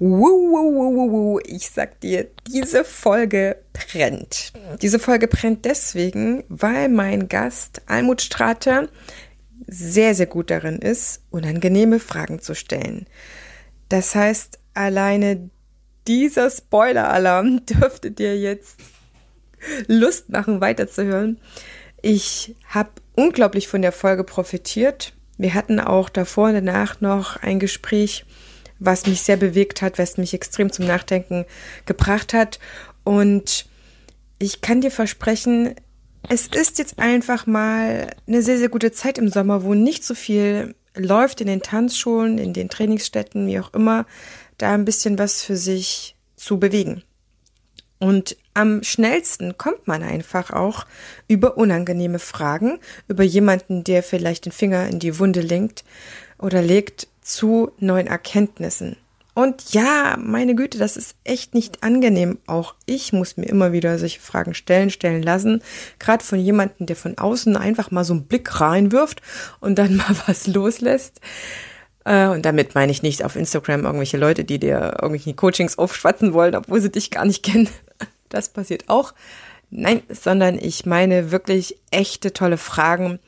Ich sag dir, diese Folge brennt. Diese Folge brennt deswegen, weil mein Gast Almut Strate sehr, sehr gut darin ist, unangenehme Fragen zu stellen. Das heißt, alleine dieser Spoiler-Alarm dürfte dir jetzt Lust machen, weiterzuhören. Ich habe unglaublich von der Folge profitiert. Wir hatten auch davor und danach noch ein Gespräch, was mich sehr bewegt hat, was mich extrem zum Nachdenken gebracht hat. Und ich kann dir versprechen, es ist jetzt einfach mal eine sehr, sehr gute Zeit im Sommer, wo nicht so viel läuft in den Tanzschulen, in den Trainingsstätten, wie auch immer, da ein bisschen was für sich zu bewegen. Und am schnellsten kommt man einfach auch über unangenehme Fragen, über jemanden, der vielleicht den Finger in die Wunde lenkt oder legt, zu neuen Erkenntnissen. Und ja, meine Güte, das ist echt nicht angenehm. Auch ich muss mir immer wieder solche Fragen stellen, stellen lassen. Gerade von jemandem, der von außen einfach mal so einen Blick reinwirft und dann mal was loslässt. Äh, und damit meine ich nicht auf Instagram irgendwelche Leute, die dir irgendwelche Coachings aufschwatzen wollen, obwohl sie dich gar nicht kennen. Das passiert auch. Nein, sondern ich meine wirklich echte tolle Fragen,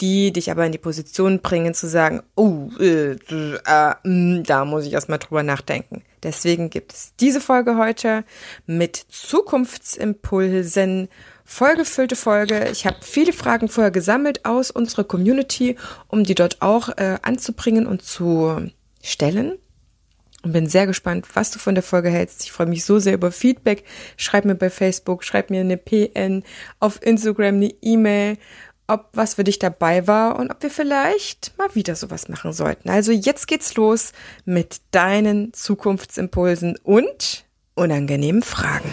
die dich aber in die Position bringen zu sagen, oh, äh, äh, äh, da muss ich erstmal drüber nachdenken. Deswegen gibt es diese Folge heute mit Zukunftsimpulsen, vollgefüllte Folge. Ich habe viele Fragen vorher gesammelt aus unserer Community, um die dort auch äh, anzubringen und zu stellen. Und bin sehr gespannt, was du von der Folge hältst. Ich freue mich so sehr über Feedback. Schreib mir bei Facebook, schreib mir eine PN, auf Instagram eine E-Mail ob was für dich dabei war und ob wir vielleicht mal wieder sowas machen sollten. Also jetzt geht's los mit deinen Zukunftsimpulsen und unangenehmen Fragen.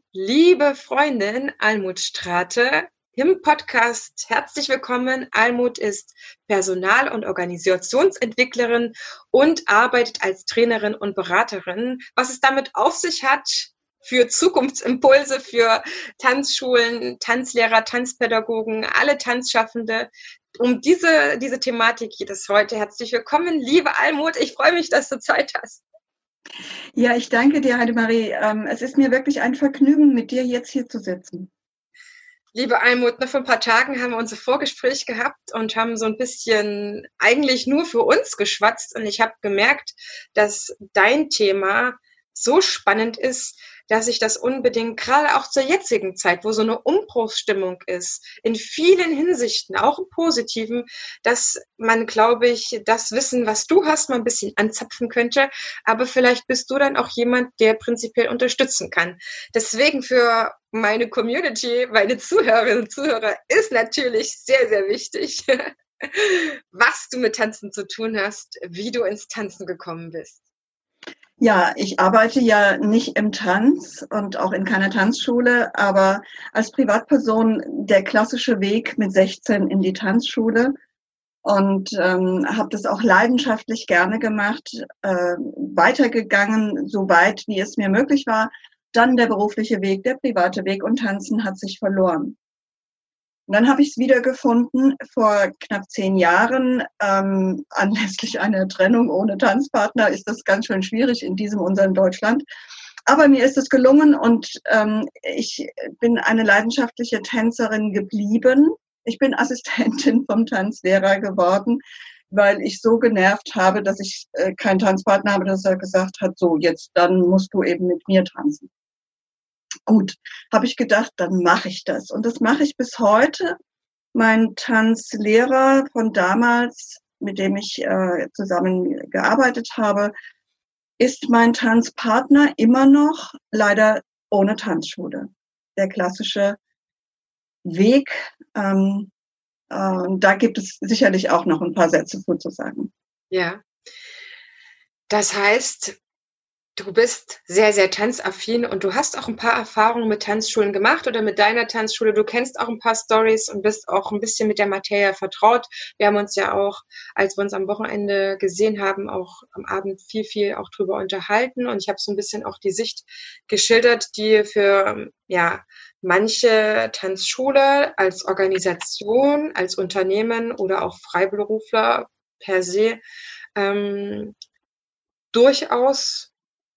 liebe Freundin Almut Strate im Podcast. Herzlich willkommen. Almut ist Personal- und Organisationsentwicklerin und arbeitet als Trainerin und Beraterin. Was es damit auf sich hat, für Zukunftsimpulse, für Tanzschulen, Tanzlehrer, Tanzpädagogen, alle Tanzschaffende. Um diese, diese Thematik geht es heute. Herzlich willkommen, liebe Almut. Ich freue mich, dass du Zeit hast. Ja, ich danke dir, Heidemarie. Ähm, es ist mir wirklich ein Vergnügen, mit dir jetzt hier zu sitzen. Liebe Almut, vor ein paar Tagen haben wir unser Vorgespräch gehabt und haben so ein bisschen eigentlich nur für uns geschwatzt. Und ich habe gemerkt, dass dein Thema so spannend ist, dass ich das unbedingt, gerade auch zur jetzigen Zeit, wo so eine Umbruchsstimmung ist, in vielen Hinsichten, auch im Positiven, dass man, glaube ich, das Wissen, was du hast, mal ein bisschen anzapfen könnte. Aber vielleicht bist du dann auch jemand, der prinzipiell unterstützen kann. Deswegen für meine Community, meine Zuhörerinnen und Zuhörer ist natürlich sehr, sehr wichtig, was du mit Tanzen zu tun hast, wie du ins Tanzen gekommen bist. Ja, ich arbeite ja nicht im Tanz und auch in keiner Tanzschule, aber als Privatperson der klassische Weg mit 16 in die Tanzschule und ähm, habe das auch leidenschaftlich gerne gemacht, äh, weitergegangen, so weit wie es mir möglich war. Dann der berufliche Weg, der private Weg und Tanzen hat sich verloren. Und dann habe ich es wiedergefunden vor knapp zehn Jahren. Ähm, anlässlich einer Trennung ohne Tanzpartner ist das ganz schön schwierig in diesem unserem Deutschland. Aber mir ist es gelungen und ähm, ich bin eine leidenschaftliche Tänzerin geblieben. Ich bin Assistentin vom Tanzlehrer geworden, weil ich so genervt habe, dass ich äh, keinen Tanzpartner habe, dass er gesagt hat, so jetzt dann musst du eben mit mir tanzen. Gut, habe ich gedacht, dann mache ich das. Und das mache ich bis heute. Mein Tanzlehrer von damals, mit dem ich äh, zusammen gearbeitet habe, ist mein Tanzpartner immer noch, leider ohne Tanzschule. Der klassische Weg, ähm, äh, da gibt es sicherlich auch noch ein paar Sätze vorzusagen. Ja. Das heißt, du bist sehr, sehr tanzaffin und du hast auch ein paar Erfahrungen mit Tanzschulen gemacht oder mit deiner Tanzschule. Du kennst auch ein paar Stories und bist auch ein bisschen mit der Materie vertraut. Wir haben uns ja auch, als wir uns am Wochenende gesehen haben, auch am Abend viel, viel auch drüber unterhalten und ich habe so ein bisschen auch die Sicht geschildert, die für, ja, manche Tanzschule als Organisation, als Unternehmen oder auch Freiberufler per se ähm, durchaus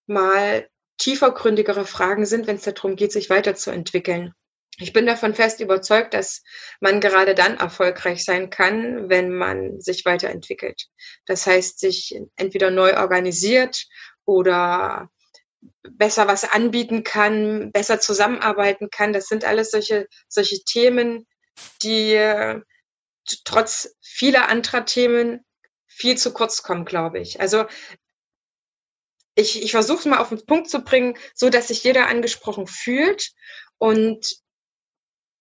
mal tiefergründigere Fragen sind, wenn es darum geht, sich weiterzuentwickeln. Ich bin davon fest überzeugt, dass man gerade dann erfolgreich sein kann, wenn man sich weiterentwickelt. Das heißt, sich entweder neu organisiert oder besser was anbieten kann, besser zusammenarbeiten kann. Das sind alles solche, solche Themen, die trotz vieler anderer Themen viel zu kurz kommen, glaube ich. Also ich, ich versuche es mal auf den Punkt zu bringen, so dass sich jeder angesprochen fühlt und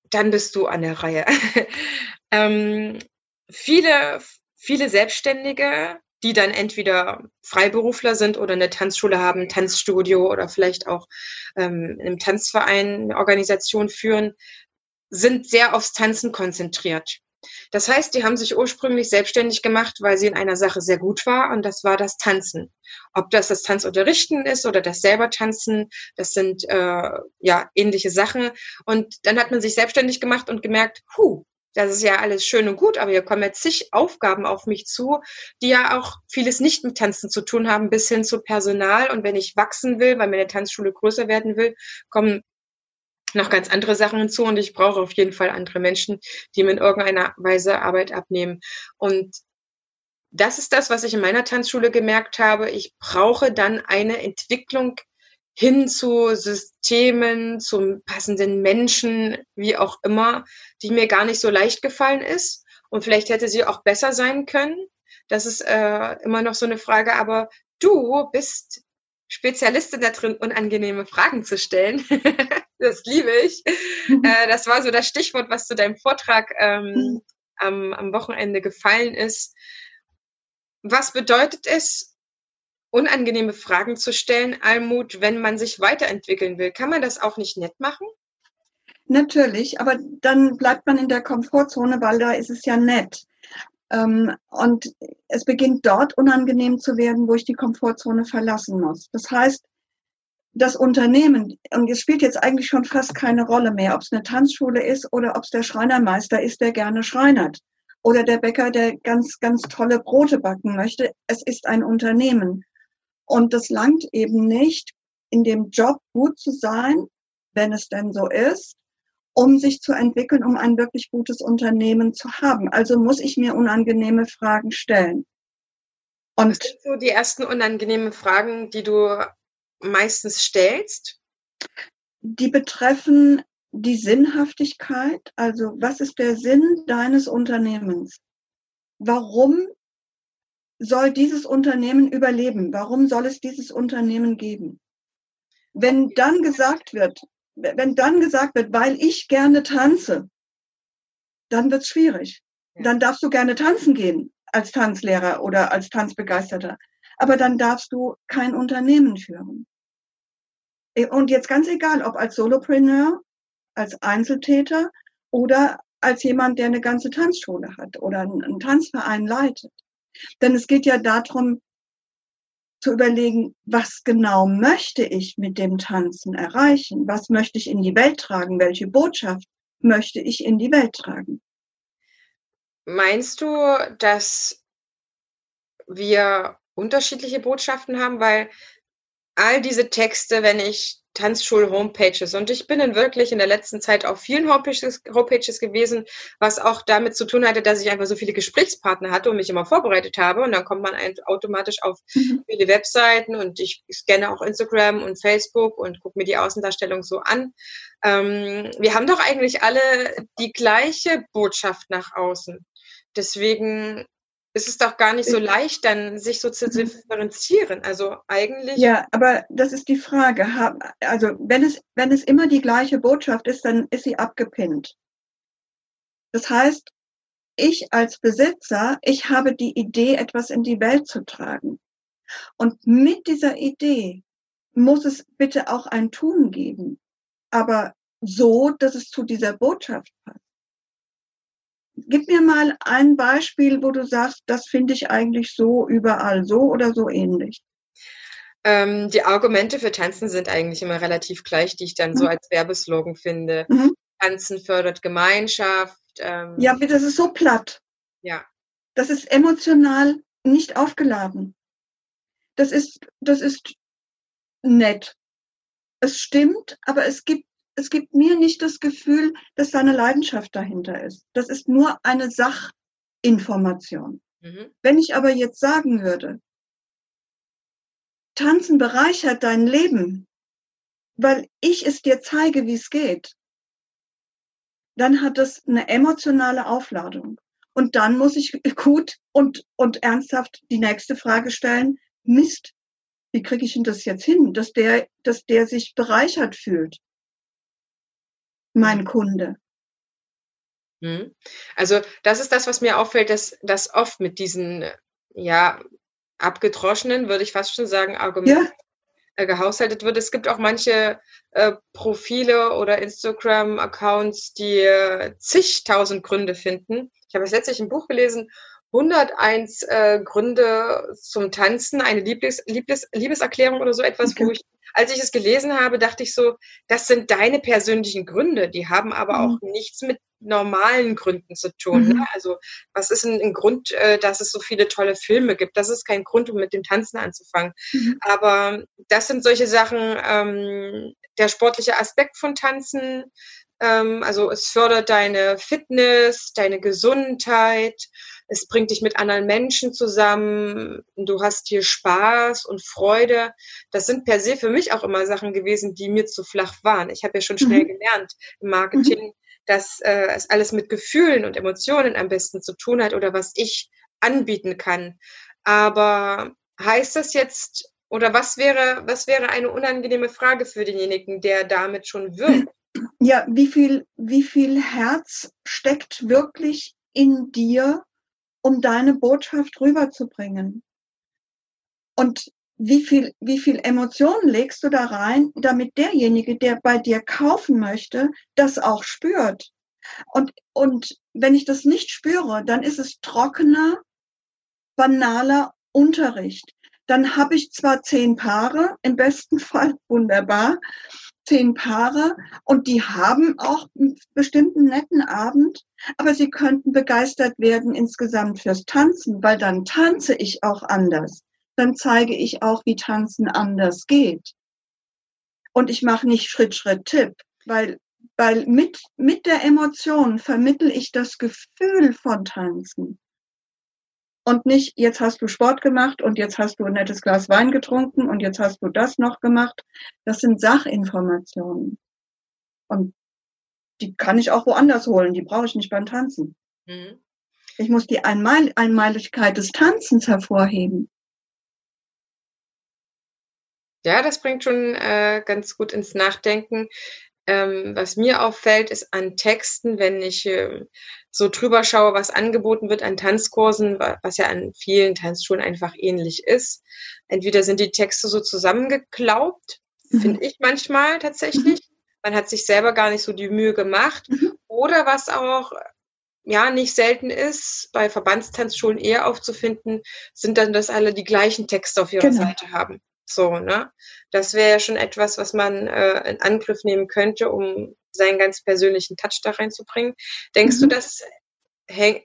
dann bist du an der Reihe. ähm, viele, viele Selbstständige, die dann entweder Freiberufler sind oder eine Tanzschule haben, Tanzstudio oder vielleicht auch ähm, in einem Tanzverein eine Organisation führen, sind sehr aufs Tanzen konzentriert. Das heißt, die haben sich ursprünglich selbstständig gemacht, weil sie in einer Sache sehr gut war und das war das Tanzen. Ob das das Tanzunterrichten ist oder das selber Tanzen, das sind äh, ja ähnliche Sachen. Und dann hat man sich selbstständig gemacht und gemerkt, hu, das ist ja alles schön und gut, aber hier kommen jetzt zig Aufgaben auf mich zu, die ja auch vieles nicht mit Tanzen zu tun haben, bis hin zu Personal. Und wenn ich wachsen will, weil meine Tanzschule größer werden will, kommen noch ganz andere Sachen hinzu und ich brauche auf jeden Fall andere Menschen, die mir in irgendeiner Weise Arbeit abnehmen. Und das ist das, was ich in meiner Tanzschule gemerkt habe. Ich brauche dann eine Entwicklung hin zu Systemen, zum passenden Menschen, wie auch immer, die mir gar nicht so leicht gefallen ist. Und vielleicht hätte sie auch besser sein können. Das ist äh, immer noch so eine Frage. Aber du bist Spezialistin da drin, unangenehme Fragen zu stellen. das liebe ich. Mhm. Äh, das war so das Stichwort, was zu deinem Vortrag ähm, mhm. am, am Wochenende gefallen ist. Was bedeutet es, unangenehme Fragen zu stellen, Almut, wenn man sich weiterentwickeln will? Kann man das auch nicht nett machen? Natürlich, aber dann bleibt man in der Komfortzone, weil da ist es ja nett. Ähm, und es beginnt dort unangenehm zu werden, wo ich die Komfortzone verlassen muss. Das heißt, das Unternehmen, und es spielt jetzt eigentlich schon fast keine Rolle mehr, ob es eine Tanzschule ist oder ob es der Schreinermeister ist, der gerne schreinert. Oder der Bäcker, der ganz, ganz tolle Brote backen möchte. Es ist ein Unternehmen. Und das langt eben nicht, in dem Job gut zu sein, wenn es denn so ist, um sich zu entwickeln, um ein wirklich gutes Unternehmen zu haben. Also muss ich mir unangenehme Fragen stellen. Und Was sind so die ersten unangenehmen Fragen, die du meistens stellst? Die betreffen die Sinnhaftigkeit. Also was ist der Sinn deines Unternehmens? Warum soll dieses Unternehmen überleben? Warum soll es dieses Unternehmen geben? Wenn dann gesagt wird, wenn dann gesagt wird, weil ich gerne tanze, dann wird's schwierig. Dann darfst du gerne tanzen gehen als Tanzlehrer oder als Tanzbegeisterter. Aber dann darfst du kein Unternehmen führen. Und jetzt ganz egal, ob als Solopreneur, als Einzeltäter oder als jemand, der eine ganze Tanzschule hat oder einen Tanzverein leitet. Denn es geht ja darum, zu überlegen, was genau möchte ich mit dem Tanzen erreichen? Was möchte ich in die Welt tragen? Welche Botschaft möchte ich in die Welt tragen? Meinst du, dass wir unterschiedliche Botschaften haben? Weil all diese Texte, wenn ich Tanzschul-Homepages. Und ich bin dann wirklich in der letzten Zeit auf vielen Homepages, Homepages gewesen, was auch damit zu tun hatte, dass ich einfach so viele Gesprächspartner hatte und mich immer vorbereitet habe. Und dann kommt man automatisch auf mhm. viele Webseiten und ich scanne auch Instagram und Facebook und gucke mir die Außendarstellung so an. Ähm, wir haben doch eigentlich alle die gleiche Botschaft nach außen. Deswegen ist es doch gar nicht so leicht, dann sich so zu differenzieren. Also eigentlich. Ja, aber das ist die Frage. Also wenn es, wenn es immer die gleiche Botschaft ist, dann ist sie abgepinnt. Das heißt, ich als Besitzer, ich habe die Idee, etwas in die Welt zu tragen. Und mit dieser Idee muss es bitte auch ein Tun geben, aber so, dass es zu dieser Botschaft passt. Gib mir mal ein Beispiel, wo du sagst, das finde ich eigentlich so überall so oder so ähnlich. Ähm, die Argumente für Tanzen sind eigentlich immer relativ gleich, die ich dann mhm. so als Werbeslogan finde. Mhm. Tanzen fördert Gemeinschaft. Ähm, ja, das ist so platt. Ja. Das ist emotional nicht aufgeladen. Das ist, das ist nett. Es stimmt, aber es gibt, es gibt mir nicht das Gefühl, dass da eine Leidenschaft dahinter ist. Das ist nur eine Sachinformation. Mhm. Wenn ich aber jetzt sagen würde, Tanzen bereichert dein Leben, weil ich es dir zeige, wie es geht, dann hat das eine emotionale Aufladung. Und dann muss ich gut und, und ernsthaft die nächste Frage stellen, Mist, wie kriege ich denn das jetzt hin, dass der, dass der sich bereichert fühlt, mein mhm. Kunde. Mhm. Also das ist das, was mir auffällt, dass das oft mit diesen ja abgedroschenen, würde ich fast schon sagen, Argumenten ja. Äh, gehaushaltet wird. Es gibt auch manche äh, Profile oder Instagram-Accounts, die äh, zigtausend Gründe finden. Ich habe jetzt letztlich ein Buch gelesen, 101 äh, Gründe zum Tanzen, eine Liebes, Liebes, Liebeserklärung oder so etwas, okay. wo ich, als ich es gelesen habe, dachte ich so, das sind deine persönlichen Gründe, die haben aber mhm. auch nichts mit normalen Gründen zu tun. Ne? Mhm. Ne? Also was ist ein, ein Grund, äh, dass es so viele tolle Filme gibt? Das ist kein Grund, um mit dem Tanzen anzufangen. Mhm. Aber das sind solche Sachen, ähm, der sportliche Aspekt von Tanzen, ähm, also es fördert deine Fitness, deine Gesundheit, es bringt dich mit anderen Menschen zusammen, du hast hier Spaß und Freude. Das sind per se für mich auch immer Sachen gewesen, die mir zu flach waren. Ich habe ja schon schnell mhm. gelernt im Marketing, mhm. dass äh, es alles mit Gefühlen und Emotionen am besten zu tun hat oder was ich anbieten kann. Aber heißt das jetzt, oder was wäre, was wäre eine unangenehme Frage für denjenigen, der damit schon wirkt? Ja, wie viel, wie viel Herz steckt wirklich in dir, um deine Botschaft rüberzubringen. Und wie viel, wie viel Emotionen legst du da rein, damit derjenige, der bei dir kaufen möchte, das auch spürt? Und, und wenn ich das nicht spüre, dann ist es trockener, banaler Unterricht. Dann habe ich zwar zehn Paare, im besten Fall wunderbar, zehn Paare und die haben auch einen bestimmten netten Abend, aber sie könnten begeistert werden insgesamt fürs Tanzen, weil dann tanze ich auch anders. Dann zeige ich auch, wie Tanzen anders geht. Und ich mache nicht Schritt, Schritt, Tipp, weil, weil mit, mit der Emotion vermittel ich das Gefühl von Tanzen und nicht, jetzt hast du Sport gemacht und jetzt hast du ein nettes Glas Wein getrunken und jetzt hast du das noch gemacht. Das sind Sachinformationen. Und die kann ich auch woanders holen, die brauche ich nicht beim Tanzen. Mhm. Ich muss die Einmal Einmaligkeit des Tanzens hervorheben. Ja, das bringt schon äh, ganz gut ins Nachdenken. Ähm, was mir auffällt, ist an Texten, wenn ich äh, so drüber schaue, was angeboten wird an Tanzkursen, was ja an vielen Tanzschulen einfach ähnlich ist. Entweder sind die Texte so zusammengeklaubt, mhm. finde ich manchmal tatsächlich. Mhm. Man hat sich selber gar nicht so die Mühe gemacht. Mhm. Oder was auch ja nicht selten ist, bei Verbandstanzschulen eher aufzufinden, sind dann, dass alle die gleichen Texte auf ihrer genau. Seite haben. So, ne? Das wäre ja schon etwas, was man äh, in Angriff nehmen könnte, um seinen ganz persönlichen Touch da reinzubringen. Denkst mhm. du, das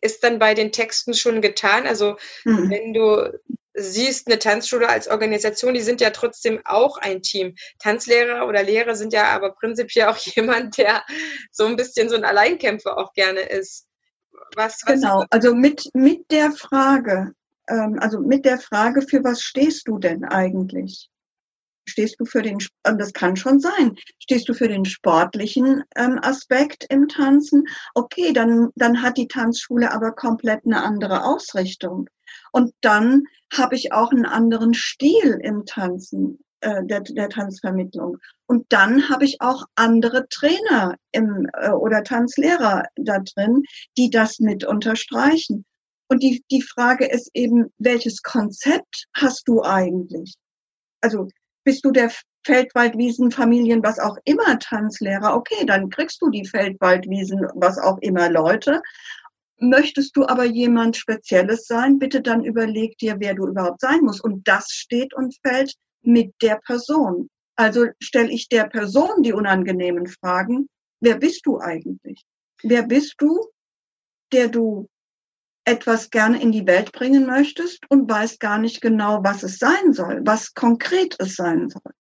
ist dann bei den Texten schon getan? Also mhm. wenn du siehst, eine Tanzschule als Organisation, die sind ja trotzdem auch ein Team. Tanzlehrer oder Lehrer sind ja aber prinzipiell auch jemand, der so ein bisschen so ein Alleinkämpfer auch gerne ist. Was, was genau, also mit, mit der Frage, ähm, also mit der Frage, für was stehst du denn eigentlich? Stehst du für den, das kann schon sein, stehst du für den sportlichen ähm, Aspekt im Tanzen? Okay, dann, dann hat die Tanzschule aber komplett eine andere Ausrichtung. Und dann habe ich auch einen anderen Stil im Tanzen. äh, der, der Tanzvermittlung. Und dann habe ich auch andere Trainer im, äh, oder Tanzlehrer da drin, die das mit unterstreichen. Und die, die Frage ist eben, welches Konzept hast du eigentlich? Also bist du der Feldwaldwiesen, Familien, was auch immer Tanzlehrer? Okay, dann kriegst du die Feldwaldwiesen, was auch immer Leute. Möchtest du aber jemand Spezielles sein, bitte dann überleg dir, wer du überhaupt sein musst. Und das steht und fällt mit der Person. Also stelle ich der Person die unangenehmen Fragen, wer bist du eigentlich? Wer bist du, der du etwas gerne in die Welt bringen möchtest und weißt gar nicht genau, was es sein soll, was konkret es sein soll?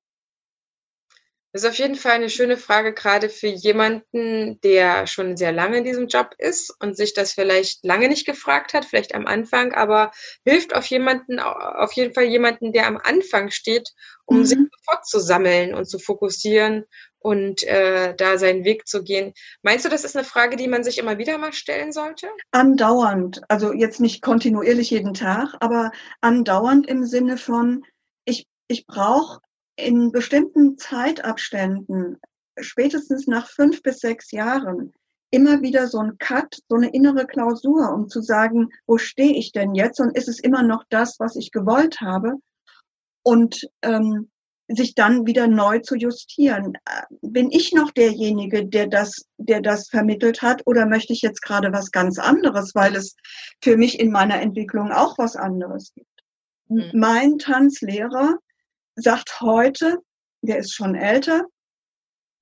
Das ist auf jeden Fall eine schöne Frage, gerade für jemanden, der schon sehr lange in diesem Job ist und sich das vielleicht lange nicht gefragt hat, vielleicht am Anfang, aber hilft auf jemanden, auf jeden Fall jemanden, der am Anfang steht, um mhm. sich sofort zu sammeln und zu fokussieren und äh, da seinen Weg zu gehen. Meinst du, das ist eine Frage, die man sich immer wieder mal stellen sollte? Andauernd, also jetzt nicht kontinuierlich jeden Tag, aber andauernd im Sinne von, ich, ich brauche in bestimmten Zeitabständen, spätestens nach fünf bis sechs Jahren, immer wieder so ein Cut, so eine innere Klausur, um zu sagen, wo stehe ich denn jetzt und ist es immer noch das, was ich gewollt habe? Und ähm, sich dann wieder neu zu justieren. Bin ich noch derjenige, der das, der das vermittelt hat, oder möchte ich jetzt gerade was ganz anderes, weil es für mich in meiner Entwicklung auch was anderes gibt? Mhm. Mein Tanzlehrer sagt heute, der ist schon älter,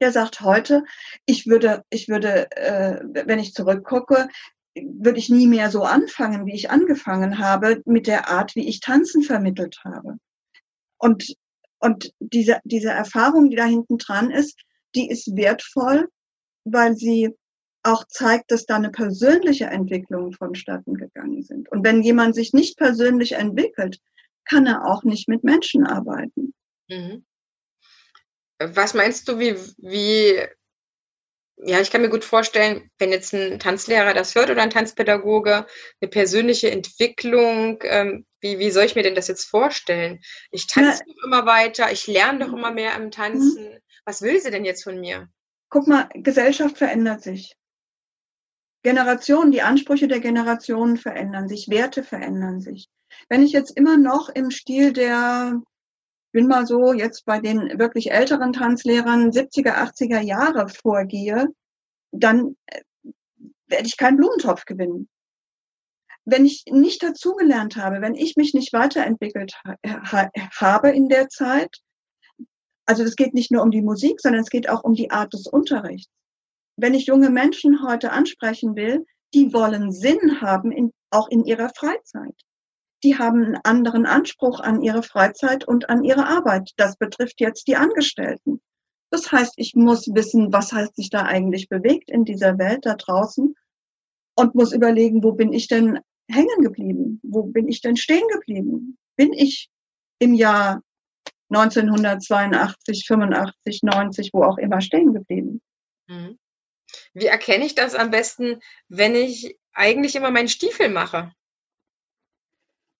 der sagt heute, ich würde, ich würde, äh, wenn ich zurückgucke, würde ich nie mehr so anfangen, wie ich angefangen habe, mit der Art, wie ich Tanzen vermittelt habe. Und, und diese, diese Erfahrung, die da hinten dran ist, die ist wertvoll, weil sie auch zeigt, dass da eine persönliche Entwicklung vonstatten gegangen sind. Und wenn jemand sich nicht persönlich entwickelt, kann er auch nicht mit Menschen arbeiten. Mhm. Was meinst du, wie, wie, ja, ich kann mir gut vorstellen, wenn jetzt ein Tanzlehrer das hört oder ein Tanzpädagoge, eine persönliche Entwicklung, ähm, wie, wie soll ich mir denn das jetzt vorstellen? Ich tanze ja. immer weiter, ich lerne doch immer mehr im Tanzen. Mhm. Was will sie denn jetzt von mir? Guck mal, Gesellschaft verändert sich. Generationen, die Ansprüche der Generationen verändern sich, Werte verändern sich. Wenn ich jetzt immer noch im Stil der, bin mal so jetzt bei den wirklich älteren Tanzlehrern 70er, 80er Jahre vorgehe, dann äh, werde ich keinen Blumentopf gewinnen. Wenn ich nicht dazugelernt habe, wenn ich mich nicht weiterentwickelt ha habe in der Zeit, also es geht nicht nur um die Musik, sondern es geht auch um die Art des Unterrichts. Wenn ich junge Menschen heute ansprechen will, die wollen Sinn haben, in, auch in ihrer Freizeit die haben einen anderen Anspruch an ihre Freizeit und an ihre Arbeit. Das betrifft jetzt die Angestellten. Das heißt, ich muss wissen, was heißt sich da eigentlich bewegt in dieser Welt da draußen und muss überlegen, wo bin ich denn hängen geblieben? Wo bin ich denn stehen geblieben? Bin ich im Jahr 1982, 85, 90, wo auch immer stehen geblieben? Mhm. Wie erkenne ich das am besten, wenn ich eigentlich immer meinen Stiefel mache?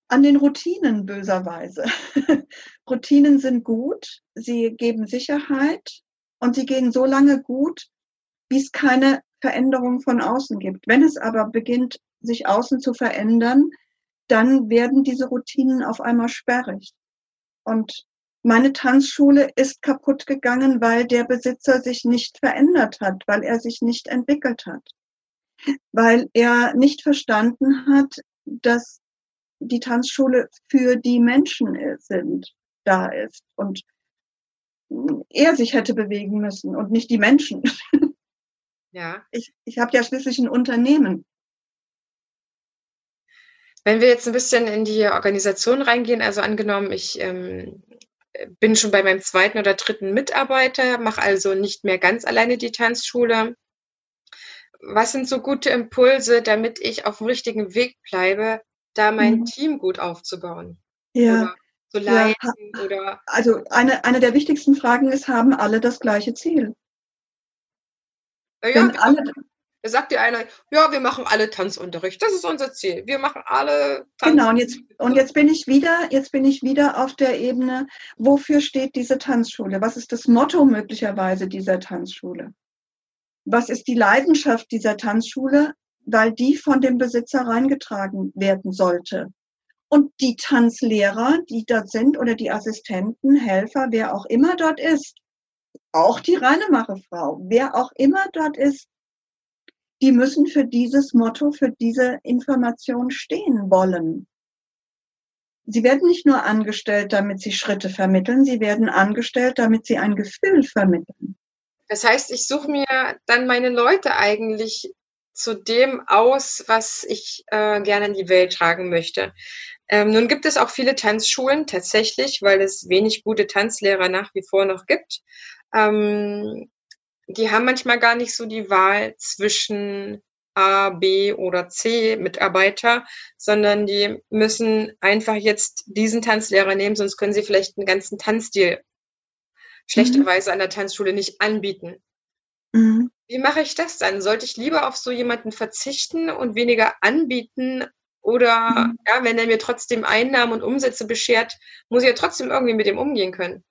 an den Routinen böserweise. Routinen sind gut, sie geben Sicherheit und sie gehen so lange gut, wie es keine Veränderung von außen gibt. Wenn es aber beginnt, sich außen zu verändern, dann werden diese Routinen auf einmal sperrig. Und meine Tanzschule ist kaputt gegangen, weil der Besitzer sich nicht verändert hat, weil er sich nicht entwickelt hat, weil er nicht verstanden hat, dass die Tanzschule für die Menschen sind, da ist und er sich hätte bewegen müssen und nicht die Menschen. Ja. Ich, ich habe ja schließlich ein Unternehmen. Wenn wir jetzt ein bisschen in die Organisation reingehen, also angenommen, ich ähm, bin schon bei meinem zweiten oder dritten Mitarbeiter, mache also nicht mehr ganz alleine die Tanzschule. Was sind so gute Impulse, damit ich auf dem richtigen Weg bleibe, da mein mhm. Team gut aufzubauen. Ja. Oder zu leiten ja. oder. Also eine, eine der wichtigsten Fragen ist, haben alle das gleiche Ziel? Ja, Wenn alle, Da sagt dir einer, ja, wir machen alle Tanzunterricht. Das ist unser Ziel. Wir machen alle Tanz. Genau, und jetzt, und jetzt bin ich wieder, jetzt bin ich wieder auf der Ebene, wofür steht diese Tanzschule? Was ist das Motto möglicherweise dieser Tanzschule? Was ist die Leidenschaft dieser Tanzschule? Weil die von dem Besitzer reingetragen werden sollte. Und die Tanzlehrer, die dort sind, oder die Assistenten, Helfer, wer auch immer dort ist, auch die Reinemacherfrau, wer auch immer dort ist, die müssen für dieses Motto, für diese Information stehen wollen. Sie werden nicht nur angestellt, damit sie Schritte vermitteln, sie werden angestellt, damit sie ein Gefühl vermitteln. Das heißt, ich suche mir dann meine Leute eigentlich zu dem aus, was ich äh, gerne in die Welt tragen möchte. Ähm, nun gibt es auch viele Tanzschulen tatsächlich, weil es wenig gute Tanzlehrer nach wie vor noch gibt. Ähm, die haben manchmal gar nicht so die Wahl zwischen A, B oder C Mitarbeiter, sondern die müssen einfach jetzt diesen Tanzlehrer nehmen, sonst können sie vielleicht einen ganzen Tanzstil schlechterweise mhm. an der Tanzschule nicht anbieten. Mhm. Wie mache ich das dann? Sollte ich lieber auf so jemanden verzichten und weniger anbieten? Oder mhm. ja, wenn er mir trotzdem Einnahmen und Umsätze beschert, muss ich ja trotzdem irgendwie mit dem umgehen können.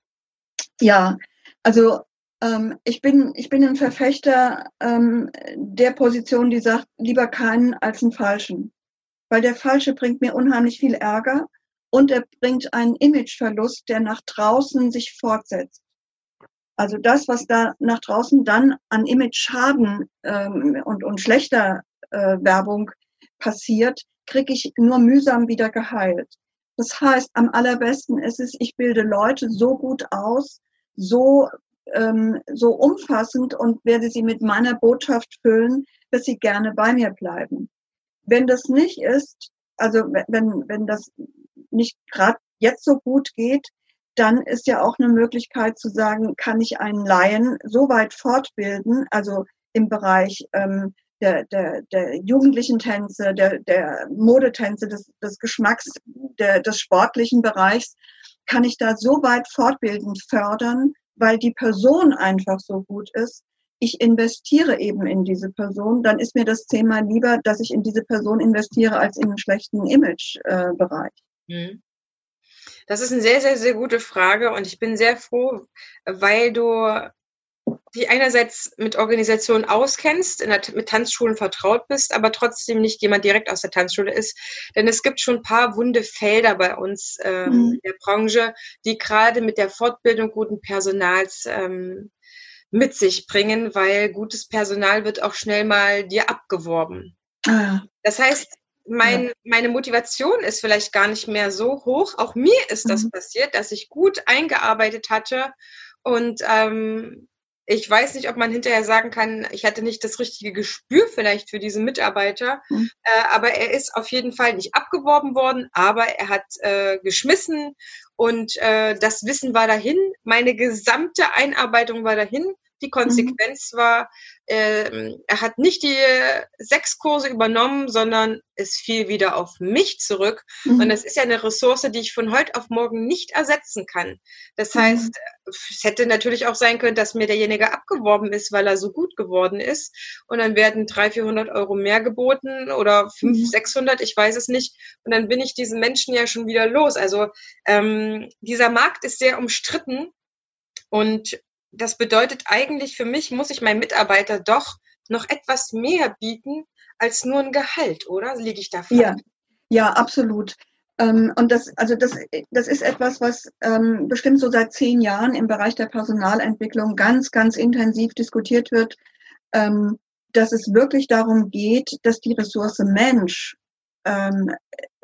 Ja, also ich, bin, ich bin ein Verfechter ähm, der Position, die sagt, lieber keinen als einen Falschen. Weil der Falsche bringt mir unheimlich viel Ärger und er bringt einen Imageverlust, der nach draußen sich fortsetzt. Also das, was da nach draußen dann an Image-Schaden ähm, und, und schlechter äh, Werbung passiert, kriege ich nur mühsam wieder geheilt. Das heißt, am allerbesten ist es, ich bilde Leute so gut aus, so ähm, so umfassend und werde sie mit meiner Botschaft füllen, dass sie gerne bei mir bleiben. Wenn das nicht ist, also wenn, wenn das nicht gerade jetzt so gut geht, dann ist ja auch eine Möglichkeit zu sagen, kann ich einen Laien so weit fortbilden, also im Bereich ähm, der, der, der jugendlichen Tänze, der, der Modetänze, des, des Geschmacks, der, des sportlichen Bereichs, kann ich da so weit fortbildend fördern, weil die Person einfach so gut ist, ich investiere eben in diese Person, dann ist mir das zehnmal lieber, dass ich in diese Person investiere, als in einen schlechten Imagebereich. Äh, das ist eine sehr, sehr, sehr gute Frage und ich bin sehr froh, weil du die einerseits mit Organisationen auskennst, der, mit Tanzschulen vertraut bist, aber trotzdem nicht jemand direkt aus der Tanzschule ist. Denn es gibt schon ein paar wunde Felder bei uns ähm, mhm. in der Branche, die gerade mit der Fortbildung guten Personals ähm, mit sich bringen, weil gutes Personal wird auch schnell mal dir abgeworben. Ah. Das heißt, mein, ja. meine Motivation ist vielleicht gar nicht mehr so hoch. Auch mir ist das mhm. passiert, dass ich gut eingearbeitet hatte und ähm, ich weiß nicht, ob man hinterher sagen kann, ich hatte nicht das richtige Gespür vielleicht für diesen Mitarbeiter, mhm. äh, aber er ist auf jeden Fall nicht abgeworben worden, aber er hat äh, geschmissen und äh, das Wissen war dahin, meine gesamte Einarbeitung war dahin. Die Konsequenz mhm. war, äh, er hat nicht die sechs Kurse übernommen, sondern es fiel wieder auf mich zurück. Mhm. Und das ist ja eine Ressource, die ich von heute auf morgen nicht ersetzen kann. Das mhm. heißt, es hätte natürlich auch sein können, dass mir derjenige abgeworben ist, weil er so gut geworden ist. Und dann werden 300, 400 Euro mehr geboten oder 500, mhm. 600, ich weiß es nicht. Und dann bin ich diesen Menschen ja schon wieder los. Also ähm, dieser Markt ist sehr umstritten. Und das bedeutet eigentlich für mich, muss ich meinem Mitarbeiter doch noch etwas mehr bieten als nur ein Gehalt, oder? Liege ich da falsch? Ja, ja, absolut. Ähm, und das, also das, das ist etwas, was ähm, bestimmt so seit zehn Jahren im Bereich der Personalentwicklung ganz, ganz intensiv diskutiert wird, ähm, dass es wirklich darum geht, dass die Ressource Mensch ähm,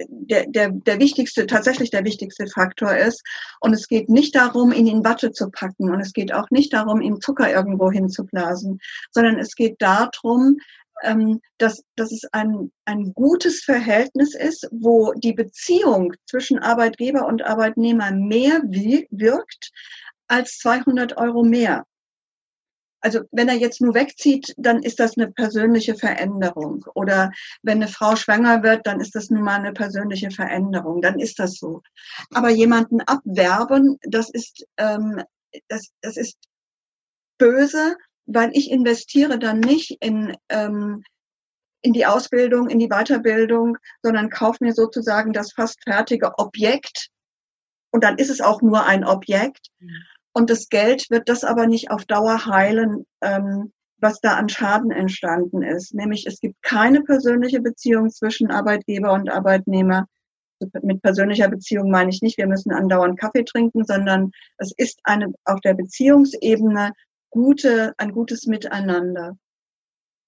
der, der, der wichtigste, tatsächlich der wichtigste Faktor ist. Und es geht nicht darum, ihn in Watte zu packen. Und es geht auch nicht darum, ihm Zucker irgendwo hinzublasen, sondern es geht darum, ähm, dass, dass es ein, ein gutes Verhältnis ist, wo die Beziehung zwischen Arbeitgeber und Arbeitnehmer mehr wirkt als 200 Euro mehr also wenn er jetzt nur wegzieht, dann ist das eine persönliche Veränderung. Oder wenn eine Frau schwanger wird, dann ist das nun mal eine persönliche Veränderung. Dann ist das so. Aber jemanden abwerben, das ist, ähm, das, das ist böse weil ich investiere dann nicht in, ähm, in die Ausbildung, in die Weiterbildung, sondern kaufe mir sozusagen das fast fertige Objekt. Und dann ist es auch nur ein Objekt. Mhm. Und das Geld wird das aber nicht auf Dauer heilen, ähm, was da an Schaden entstanden ist. Nämlich es gibt keine persönliche Beziehung zwischen Arbeitgeber und Arbeitnehmer. Mit persönlicher Beziehung meine ich nicht, wir müssen andauernd Kaffee trinken, sondern es ist eine auf der Beziehungsebene gute, ein gutes Miteinander.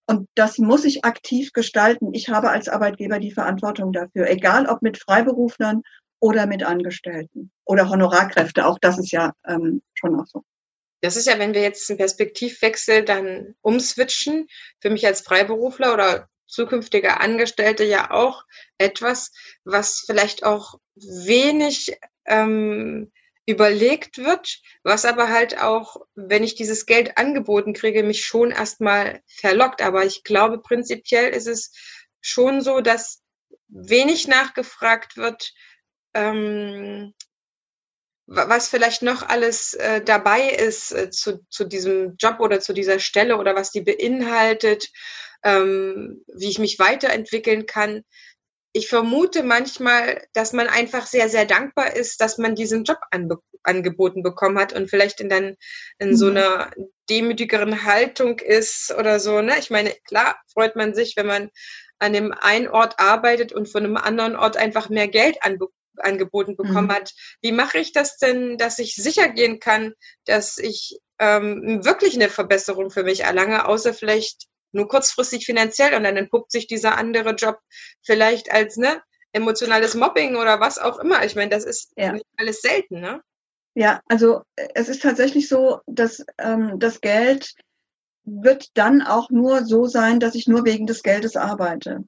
Und das muss ich aktiv gestalten. Ich habe als Arbeitgeber die Verantwortung dafür, egal ob mit Freiberuflern oder mit Angestellten oder Honorarkräfte. Auch das ist ja ähm, schon auch so. Das ist ja, wenn wir jetzt einen Perspektivwechsel dann umswitchen, für mich als Freiberufler oder zukünftiger Angestellte ja auch etwas, was vielleicht auch wenig ähm, überlegt wird, was aber halt auch, wenn ich dieses Geld angeboten kriege, mich schon erstmal verlockt. Aber ich glaube, prinzipiell ist es schon so, dass wenig nachgefragt wird, ähm, was vielleicht noch alles äh, dabei ist äh, zu, zu diesem Job oder zu dieser Stelle oder was die beinhaltet, ähm, wie ich mich weiterentwickeln kann. Ich vermute manchmal, dass man einfach sehr, sehr dankbar ist, dass man diesen Job anbe angeboten bekommen hat und vielleicht in dann in mhm. so einer demütigeren Haltung ist oder so. Ne? Ich meine, klar freut man sich, wenn man an dem einen Ort arbeitet und von einem anderen Ort einfach mehr Geld anbe angeboten bekommen mhm. hat. Wie mache ich das denn, dass ich sicher gehen kann, dass ich ähm, wirklich eine Verbesserung für mich erlange, außer vielleicht nur kurzfristig finanziell und dann entpuppt sich dieser andere Job vielleicht als ne emotionales Mobbing oder was auch immer. Ich meine, das ist ja. alles selten, ne? Ja, also es ist tatsächlich so, dass ähm, das Geld wird dann auch nur so sein, dass ich nur wegen des Geldes arbeite.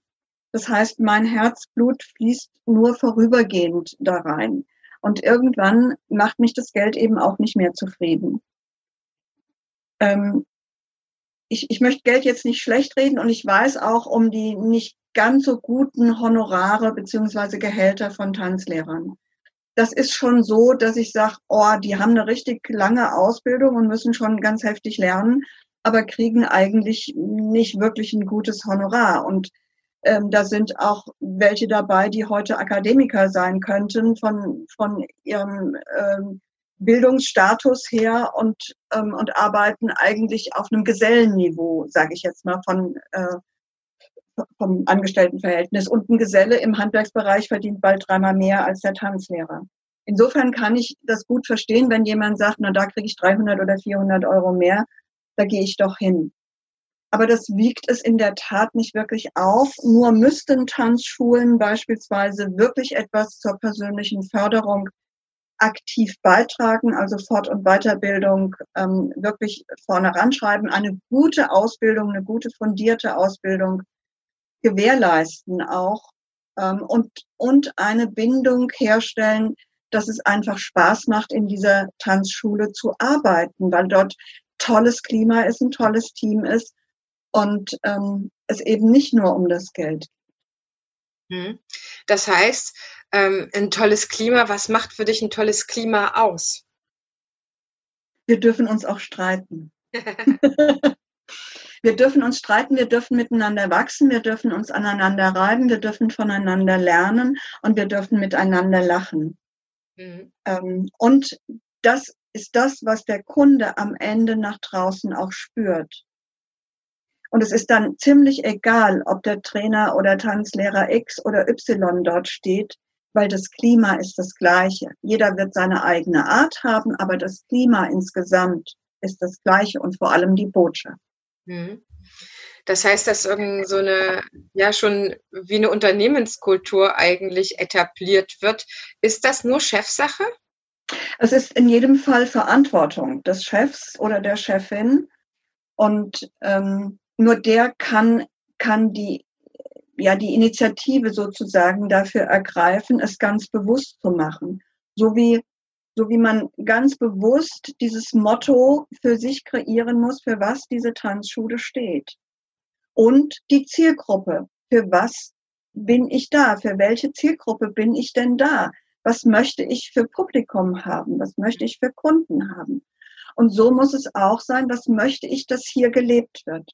Das heißt, mein Herzblut fließt nur vorübergehend da rein. Und irgendwann macht mich das Geld eben auch nicht mehr zufrieden. Ähm, ich, ich möchte Geld jetzt nicht schlecht reden und ich weiß auch um die nicht ganz so guten Honorare beziehungsweise Gehälter von Tanzlehrern. Das ist schon so, dass ich sage, oh, die haben eine richtig lange Ausbildung und müssen schon ganz heftig lernen, aber kriegen eigentlich nicht wirklich ein gutes Honorar. Und ähm, da sind auch welche dabei, die heute Akademiker sein könnten von, von ihrem ähm, Bildungsstatus her und, ähm, und arbeiten eigentlich auf einem Gesellenniveau, sage ich jetzt mal, von, äh, vom Angestelltenverhältnis. Und ein Geselle im Handwerksbereich verdient bald dreimal mehr als der Tanzlehrer. Insofern kann ich das gut verstehen, wenn jemand sagt, na da kriege ich 300 oder 400 Euro mehr, da gehe ich doch hin aber das wiegt es in der Tat nicht wirklich auf. Nur müssten Tanzschulen beispielsweise wirklich etwas zur persönlichen Förderung aktiv beitragen, also Fort- und Weiterbildung ähm, wirklich vorne ranschreiben, eine gute Ausbildung, eine gute fundierte Ausbildung gewährleisten auch ähm, und, und eine Bindung herstellen, dass es einfach Spaß macht, in dieser Tanzschule zu arbeiten, weil dort tolles Klima ist, ein tolles Team ist und ähm, es eben nicht nur um das Geld geht. Hm. Das heißt, ähm, ein tolles Klima, was macht für dich ein tolles Klima aus? Wir dürfen uns auch streiten. wir dürfen uns streiten, wir dürfen miteinander wachsen, wir dürfen uns aneinander reiben, wir dürfen voneinander lernen und wir dürfen miteinander lachen. Mhm. Ähm, und das ist das, was der Kunde am Ende nach draußen auch spürt. Und es ist dann ziemlich egal, ob der Trainer oder Tanzlehrer X oder Y dort steht, weil das Klima ist das gleiche. Jeder wird seine eigene Art haben, aber das Klima insgesamt ist das gleiche und vor allem die Botschaft. Mhm. Das heißt, dass irgend so eine, ja, schon wie eine Unternehmenskultur eigentlich etabliert wird. Ist das nur Chefsache? Es ist in jedem Fall Verantwortung des Chefs oder der Chefin. Und ähm, nur der kann, kann die, ja, die Initiative sozusagen dafür ergreifen, es ganz bewusst zu machen. So wie, so wie man ganz bewusst dieses Motto für sich kreieren muss, für was diese Tanzschule steht. Und die Zielgruppe. Für was bin ich da? Für welche Zielgruppe bin ich denn da? Was möchte ich für Publikum haben? Was möchte ich für Kunden haben? Und so muss es auch sein, was möchte ich, dass hier gelebt wird.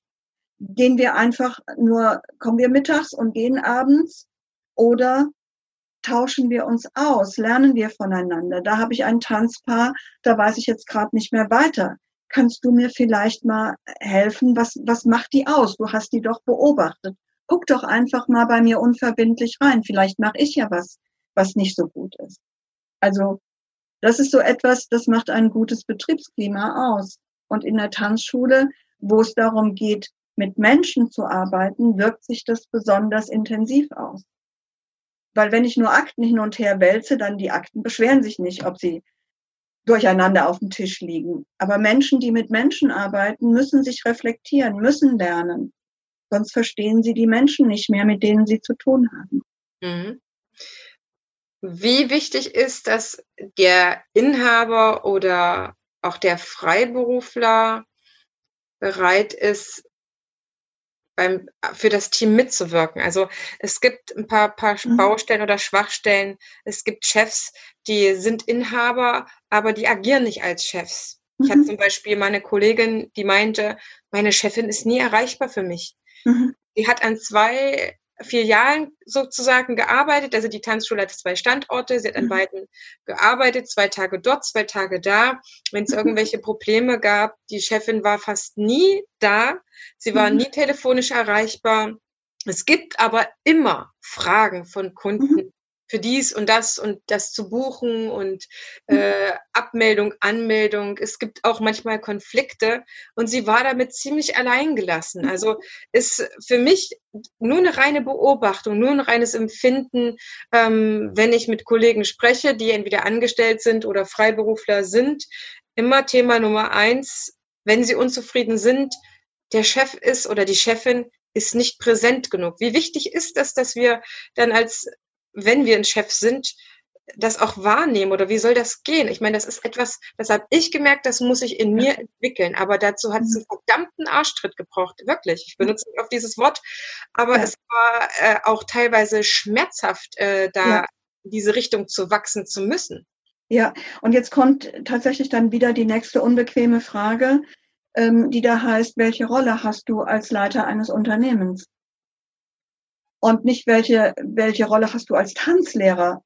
Gehen wir einfach nur, kommen wir mittags und gehen abends oder tauschen wir uns aus, lernen wir voneinander. Da habe ich ein Tanzpaar, da weiß ich jetzt gerade nicht mehr weiter. Kannst du mir vielleicht mal helfen? Was, was macht die aus? Du hast die doch beobachtet. Guck doch einfach mal bei mir unverbindlich rein. Vielleicht mache ich ja was, was nicht so gut ist. Also das ist so etwas, das macht ein gutes Betriebsklima aus. Und in der Tanzschule, wo es darum geht, mit Menschen zu arbeiten, wirkt sich das besonders intensiv aus. Weil wenn ich nur Akten hin und her wälze, dann die Akten beschweren sich nicht, ob sie durcheinander auf dem Tisch liegen. Aber Menschen, die mit Menschen arbeiten, müssen sich reflektieren, müssen lernen. Sonst verstehen sie die Menschen nicht mehr, mit denen sie zu tun haben. Mhm. Wie wichtig ist, dass der Inhaber oder auch der Freiberufler bereit ist, beim, für das Team mitzuwirken. Also es gibt ein paar, paar mhm. Baustellen oder Schwachstellen. Es gibt Chefs, die sind Inhaber, aber die agieren nicht als Chefs. Mhm. Ich hatte mhm. zum Beispiel meine Kollegin, die meinte, meine Chefin ist nie erreichbar für mich. Mhm. Die hat an zwei Filialen sozusagen gearbeitet. Also die Tanzschule hat zwei Standorte. Sie hat an mhm. beiden gearbeitet, zwei Tage dort, zwei Tage da. Wenn es mhm. irgendwelche Probleme gab, die Chefin war fast nie da. Sie war mhm. nie telefonisch erreichbar. Es gibt aber immer Fragen von Kunden, für dies und das und das zu buchen und äh, Abmeldung, Anmeldung. Es gibt auch manchmal Konflikte und sie war damit ziemlich alleingelassen. Also ist für mich nur eine reine Beobachtung, nur ein reines Empfinden, ähm, wenn ich mit Kollegen spreche, die entweder angestellt sind oder Freiberufler sind. Immer Thema Nummer eins, wenn sie unzufrieden sind, der Chef ist oder die Chefin ist nicht präsent genug. Wie wichtig ist das, dass wir dann als wenn wir ein Chef sind, das auch wahrnehmen oder wie soll das gehen? Ich meine, das ist etwas, das habe ich gemerkt, das muss ich in mir entwickeln, aber dazu hat es mhm. einen verdammten Arschtritt gebraucht, wirklich. Ich benutze nicht auf dieses Wort, aber ja. es war äh, auch teilweise schmerzhaft, äh, da ja. in diese Richtung zu wachsen zu müssen. Ja, und jetzt kommt tatsächlich dann wieder die nächste unbequeme Frage, ähm, die da heißt, welche Rolle hast du als Leiter eines Unternehmens? Und nicht welche, welche Rolle hast du als Tanzlehrer.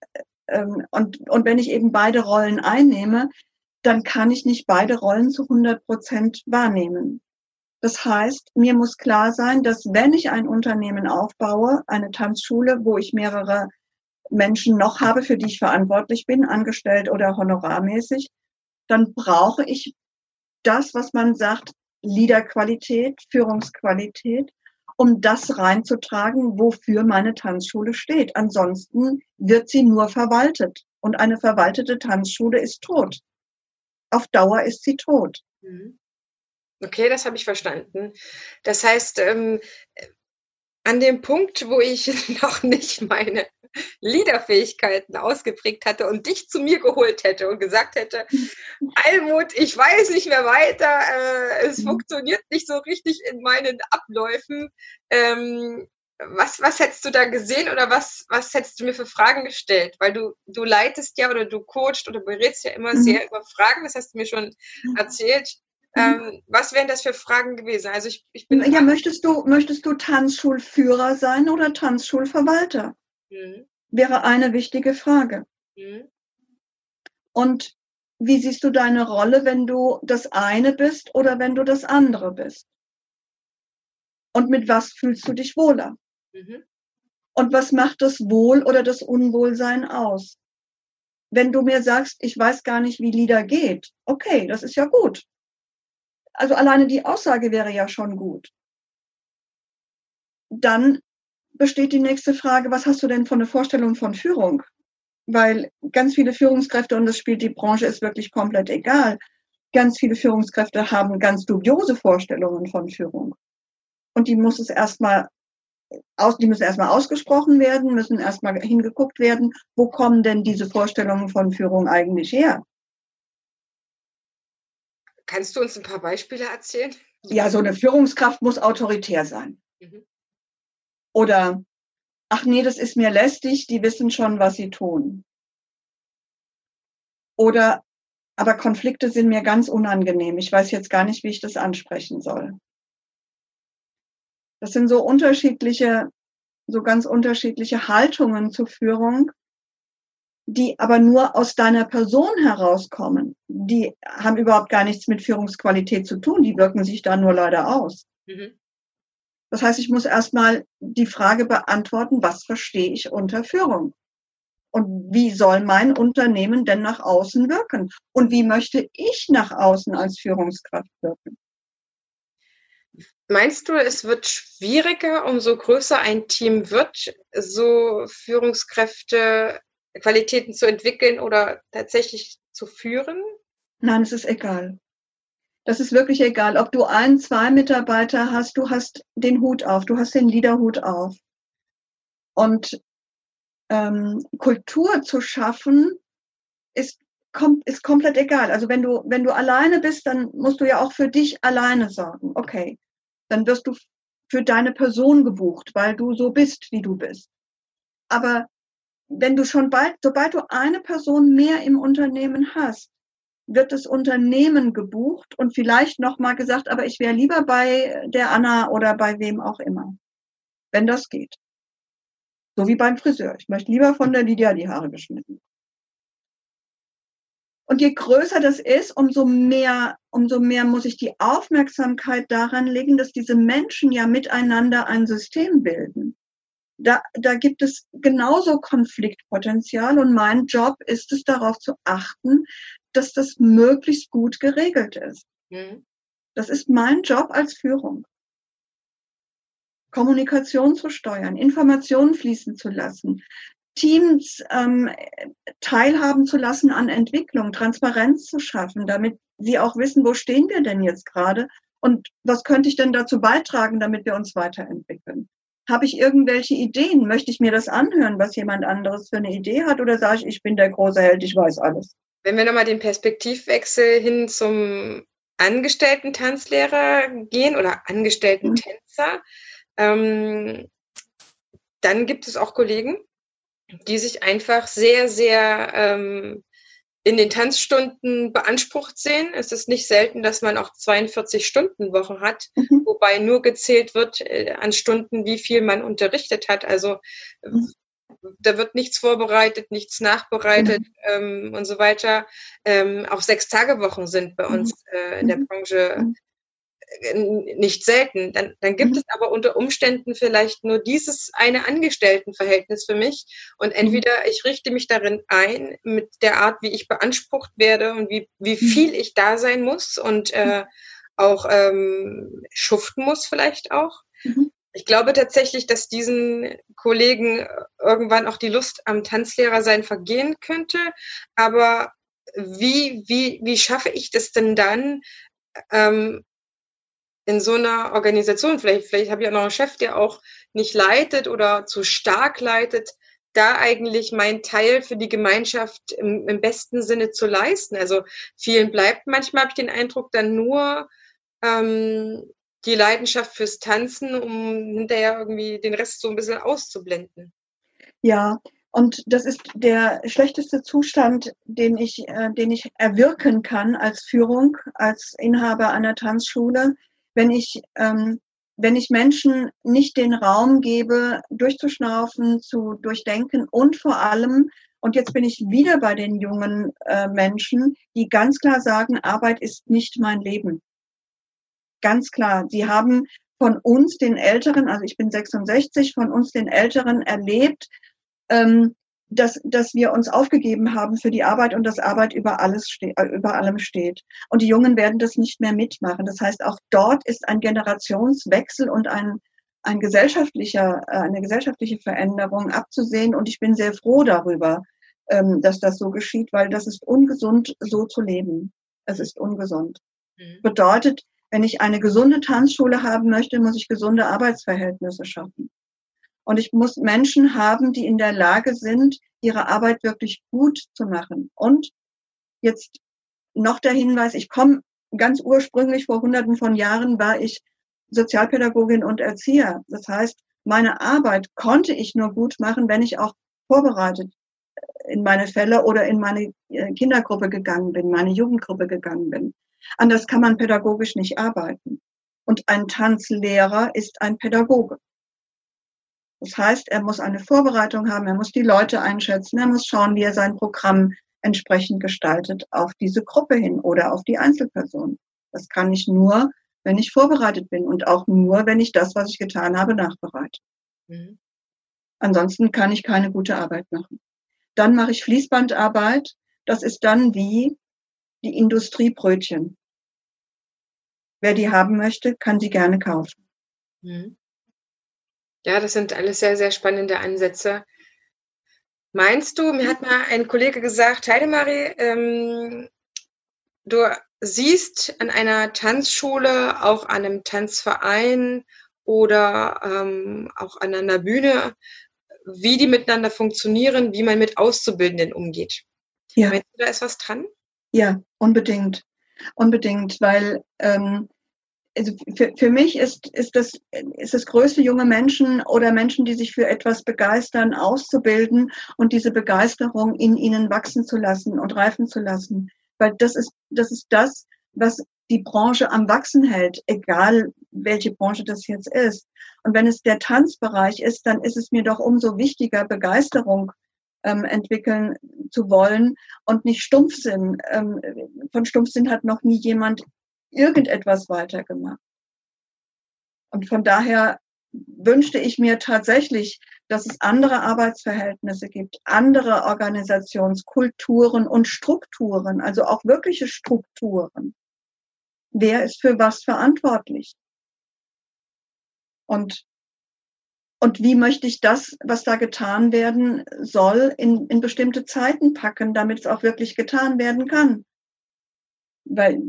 Ähm, und, und wenn ich eben beide Rollen einnehme, dann kann ich nicht beide Rollen zu 100 Prozent wahrnehmen. Das heißt, mir muss klar sein, dass wenn ich ein Unternehmen aufbaue, eine Tanzschule, wo ich mehrere Menschen noch habe, für die ich verantwortlich bin, angestellt oder honorarmäßig, dann brauche ich das, was man sagt, Leaderqualität, Führungsqualität um das reinzutragen, wofür meine Tanzschule steht. Ansonsten wird sie nur verwaltet. Und eine verwaltete Tanzschule ist tot. Auf Dauer ist sie tot. Mhm. Okay, das habe ich verstanden. Das heißt, ähm, an dem Punkt, wo ich noch nicht meine Leaderfähigkeiten ausgeprägt hatte und dich zu mir geholt hätte und gesagt hätte, Almut, ich weiß nicht mehr weiter, äh, es mhm. funktioniert nicht so richtig in meinen Abläufen. Ähm, was, was hättest du da gesehen oder was, was hättest du mir für Fragen gestellt? Weil du, du leitest ja oder du coachst oder berätst ja immer mhm. sehr über Fragen, das hast du mir schon erzählt. Mhm. Ähm, was wären das für Fragen gewesen? Also ich, ich bin. Ja, möchtest du, möchtest du Tanzschulführer sein oder Tanzschulverwalter? Mhm. Wäre eine wichtige Frage. Mhm. Und wie siehst du deine Rolle, wenn du das eine bist oder wenn du das andere bist? Und mit was fühlst du dich wohler? Mhm. Und was macht das Wohl oder das Unwohlsein aus? Wenn du mir sagst, ich weiß gar nicht, wie Lieder geht, okay, das ist ja gut. Also alleine die Aussage wäre ja schon gut. Dann besteht die nächste Frage, was hast du denn von der Vorstellung von Führung? Weil ganz viele Führungskräfte, und das spielt die Branche, ist wirklich komplett egal, ganz viele Führungskräfte haben ganz dubiose Vorstellungen von Führung. Und die muss es erstmal aus, die müssen erstmal ausgesprochen werden, müssen erstmal hingeguckt werden, wo kommen denn diese Vorstellungen von Führung eigentlich her? Kannst du uns ein paar Beispiele erzählen? Ja, so eine Führungskraft muss autoritär sein. Mhm. Oder, ach nee, das ist mir lästig, die wissen schon, was sie tun. Oder Aber Konflikte sind mir ganz unangenehm. Ich weiß jetzt gar nicht, wie ich das ansprechen soll. Das sind so unterschiedliche, so ganz unterschiedliche Haltungen zur Führung, die aber nur aus deiner Person herauskommen. Die haben überhaupt gar nichts mit Führungsqualität zu tun. Die wirken sich da nur leider aus. Mhm. Das heißt, ich muss erstmal die Frage beantworten, was verstehe ich unter Führung? Und wie soll mein Unternehmen denn nach außen wirken? Und wie möchte ich nach außen als Führungskraft wirken? Meinst du, es wird schwieriger, umso größer ein Team wird, so Führungskräfte Qualitäten zu entwickeln oder tatsächlich zu führen? Nein, es ist egal. Das ist wirklich egal, ob du ein, zwei Mitarbeiter hast, du hast den Hut auf, du hast den Liederhut auf. Und ähm, Kultur zu schaffen, ist, kom ist komplett egal. Also wenn du, wenn du alleine bist, dann musst du ja auch für dich alleine sorgen. Okay. Dann wirst du für deine Person gebucht, weil du so bist, wie du bist. Aber wenn du schon bald, sobald du eine Person mehr im Unternehmen hast, wird das Unternehmen gebucht und vielleicht nochmal gesagt, aber ich wäre lieber bei der Anna oder bei wem auch immer, wenn das geht. So wie beim Friseur. Ich möchte lieber von der Lydia die Haare geschnitten. Und je größer das ist, umso mehr, umso mehr muss ich die Aufmerksamkeit daran legen, dass diese Menschen ja miteinander ein System bilden. Da, da gibt es genauso Konfliktpotenzial und mein Job ist es, darauf zu achten, dass das möglichst gut geregelt ist. Mhm. Das ist mein Job als Führung. Kommunikation zu steuern, Informationen fließen zu lassen, Teams ähm, teilhaben zu lassen an Entwicklung, Transparenz zu schaffen, damit sie auch wissen, wo stehen wir denn jetzt gerade und was könnte ich denn dazu beitragen, damit wir uns weiterentwickeln. Habe ich irgendwelche Ideen? Möchte ich mir das anhören, was jemand anderes für eine Idee hat? Oder sage ich, ich bin der große Held, ich weiß alles? Wenn wir nochmal den Perspektivwechsel hin zum angestellten Tanzlehrer gehen oder angestellten mhm. Tänzer, ähm, dann gibt es auch Kollegen, die sich einfach sehr, sehr ähm, in den Tanzstunden beansprucht sehen. Es ist nicht selten, dass man auch 42 Stunden Wochen hat, mhm. wobei nur gezählt wird äh, an Stunden, wie viel man unterrichtet hat. Also mhm. da wird nichts vorbereitet, nichts nachbereitet mhm. ähm, und so weiter. Ähm, auch sechs Tage Wochen sind bei uns mhm. äh, in der mhm. Branche nicht selten. Dann, dann gibt mhm. es aber unter Umständen vielleicht nur dieses eine Angestelltenverhältnis für mich. Und mhm. entweder ich richte mich darin ein mit der Art, wie ich beansprucht werde und wie, wie mhm. viel ich da sein muss und äh, auch ähm, schuften muss vielleicht auch. Mhm. Ich glaube tatsächlich, dass diesen Kollegen irgendwann auch die Lust am Tanzlehrer sein vergehen könnte. Aber wie, wie, wie schaffe ich das denn dann, ähm, in so einer Organisation, vielleicht, vielleicht habe ich auch noch einen Chef, der auch nicht leitet oder zu stark leitet, da eigentlich mein Teil für die Gemeinschaft im, im besten Sinne zu leisten. Also vielen bleibt manchmal, habe ich den Eindruck, dann nur ähm, die Leidenschaft fürs Tanzen, um hinterher irgendwie den Rest so ein bisschen auszublenden. Ja, und das ist der schlechteste Zustand, den ich, äh, den ich erwirken kann als Führung, als Inhaber einer Tanzschule, wenn ich, ähm, wenn ich Menschen nicht den Raum gebe, durchzuschnaufen, zu durchdenken und vor allem, und jetzt bin ich wieder bei den jungen äh, Menschen, die ganz klar sagen, Arbeit ist nicht mein Leben. Ganz klar. Sie haben von uns, den Älteren, also ich bin 66, von uns, den Älteren erlebt, ähm, dass, dass wir uns aufgegeben haben für die Arbeit und dass Arbeit über alles steht, äh, über allem steht. Und die Jungen werden das nicht mehr mitmachen. Das heißt, auch dort ist ein Generationswechsel und ein, ein gesellschaftlicher, äh, eine gesellschaftliche Veränderung abzusehen. Und ich bin sehr froh darüber, ähm, dass das so geschieht, weil das ist ungesund, so zu leben. Es ist ungesund. Mhm. Bedeutet, wenn ich eine gesunde Tanzschule haben möchte, muss ich gesunde Arbeitsverhältnisse schaffen. Und ich muss Menschen haben, die in der Lage sind, ihre Arbeit wirklich gut zu machen. Und jetzt noch der Hinweis, ich komme ganz ursprünglich vor hunderten von Jahren war ich Sozialpädagogin und Erzieher. Das heißt, meine Arbeit konnte ich nur gut machen, wenn ich auch vorbereitet in meine Fälle oder in meine äh, Kindergruppe gegangen bin, meine Jugendgruppe gegangen bin. Anders kann man pädagogisch nicht arbeiten. Und ein Tanzlehrer ist ein Pädagoge. Das heißt, er muss eine Vorbereitung haben, er muss die Leute einschätzen, er muss schauen, wie er sein Programm entsprechend gestaltet auf diese Gruppe hin oder auf die Einzelperson. Das kann ich nur, wenn ich vorbereitet bin und auch nur, wenn ich das, was ich getan habe, nachbereite. Mhm. Ansonsten kann ich keine gute Arbeit machen. Dann mache ich Fließbandarbeit. Das ist dann wie die Industriebrötchen. Wer die haben möchte, kann sie gerne kaufen. Mhm. Ja, das sind alles sehr, sehr spannende Ansätze. Meinst du, mir hat mal ein Kollege gesagt, Heidemarie, ähm, du siehst an einer Tanzschule, auch an einem Tanzverein oder ähm, auch an einer Bühne, wie die miteinander funktionieren, wie man mit Auszubildenden umgeht. Ja. Meinst du, da ist was dran? Ja, unbedingt. Unbedingt, weil ähm, also für, für mich ist, ist, das, ist das größte junge Menschen oder Menschen, die sich für etwas begeistern, auszubilden und diese Begeisterung in ihnen wachsen zu lassen und reifen zu lassen. Weil das ist, das ist das, was die Branche am Wachsen hält, egal welche Branche das jetzt ist. Und wenn es der Tanzbereich ist, dann ist es mir doch umso wichtiger, Begeisterung ähm, entwickeln zu wollen und nicht Stumpfsinn. Ähm, von Stumpfsinn hat noch nie jemand irgendetwas weitergemacht. Und von daher wünschte ich mir tatsächlich, dass es andere Arbeitsverhältnisse gibt, andere Organisationskulturen und Strukturen, also auch wirkliche Strukturen. Wer ist für was verantwortlich? Und, und wie möchte ich das, was da getan werden soll, in, in bestimmte Zeiten packen, damit es auch wirklich getan werden kann? Weil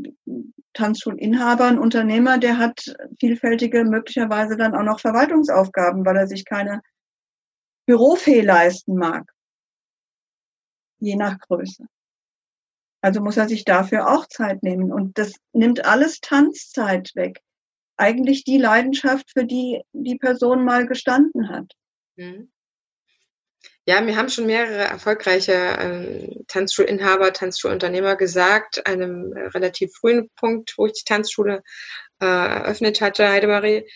Tanzschulinhaber, ein Unternehmer, der hat vielfältige, möglicherweise dann auch noch Verwaltungsaufgaben, weil er sich keine Bürofee leisten mag. Je nach Größe. Also muss er sich dafür auch Zeit nehmen. Und das nimmt alles Tanzzeit weg. Eigentlich die Leidenschaft, für die die Person mal gestanden hat. Mhm. Ja, mir haben schon mehrere erfolgreiche ähm, Tanzschulinhaber, Tanzschulunternehmer gesagt, einem äh, relativ frühen Punkt, wo ich die Tanzschule äh, eröffnet hatte, Heidemarie,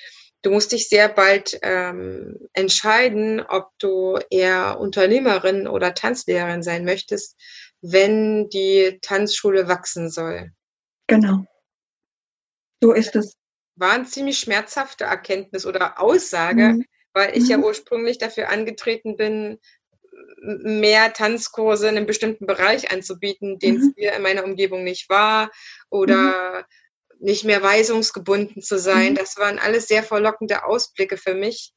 du musst dich sehr bald ähm, entscheiden, ob du eher Unternehmerin oder Tanzlehrerin sein möchtest, wenn die Tanzschule wachsen soll. Genau. So ist es. War eine ziemlich schmerzhafte Erkenntnis oder Aussage, mhm weil ich mhm. ja ursprünglich dafür angetreten bin, mehr Tanzkurse in einem bestimmten Bereich anzubieten, den es mhm. hier in meiner Umgebung nicht war oder mhm. nicht mehr weisungsgebunden zu sein. Mhm. Das waren alles sehr verlockende Ausblicke für mich.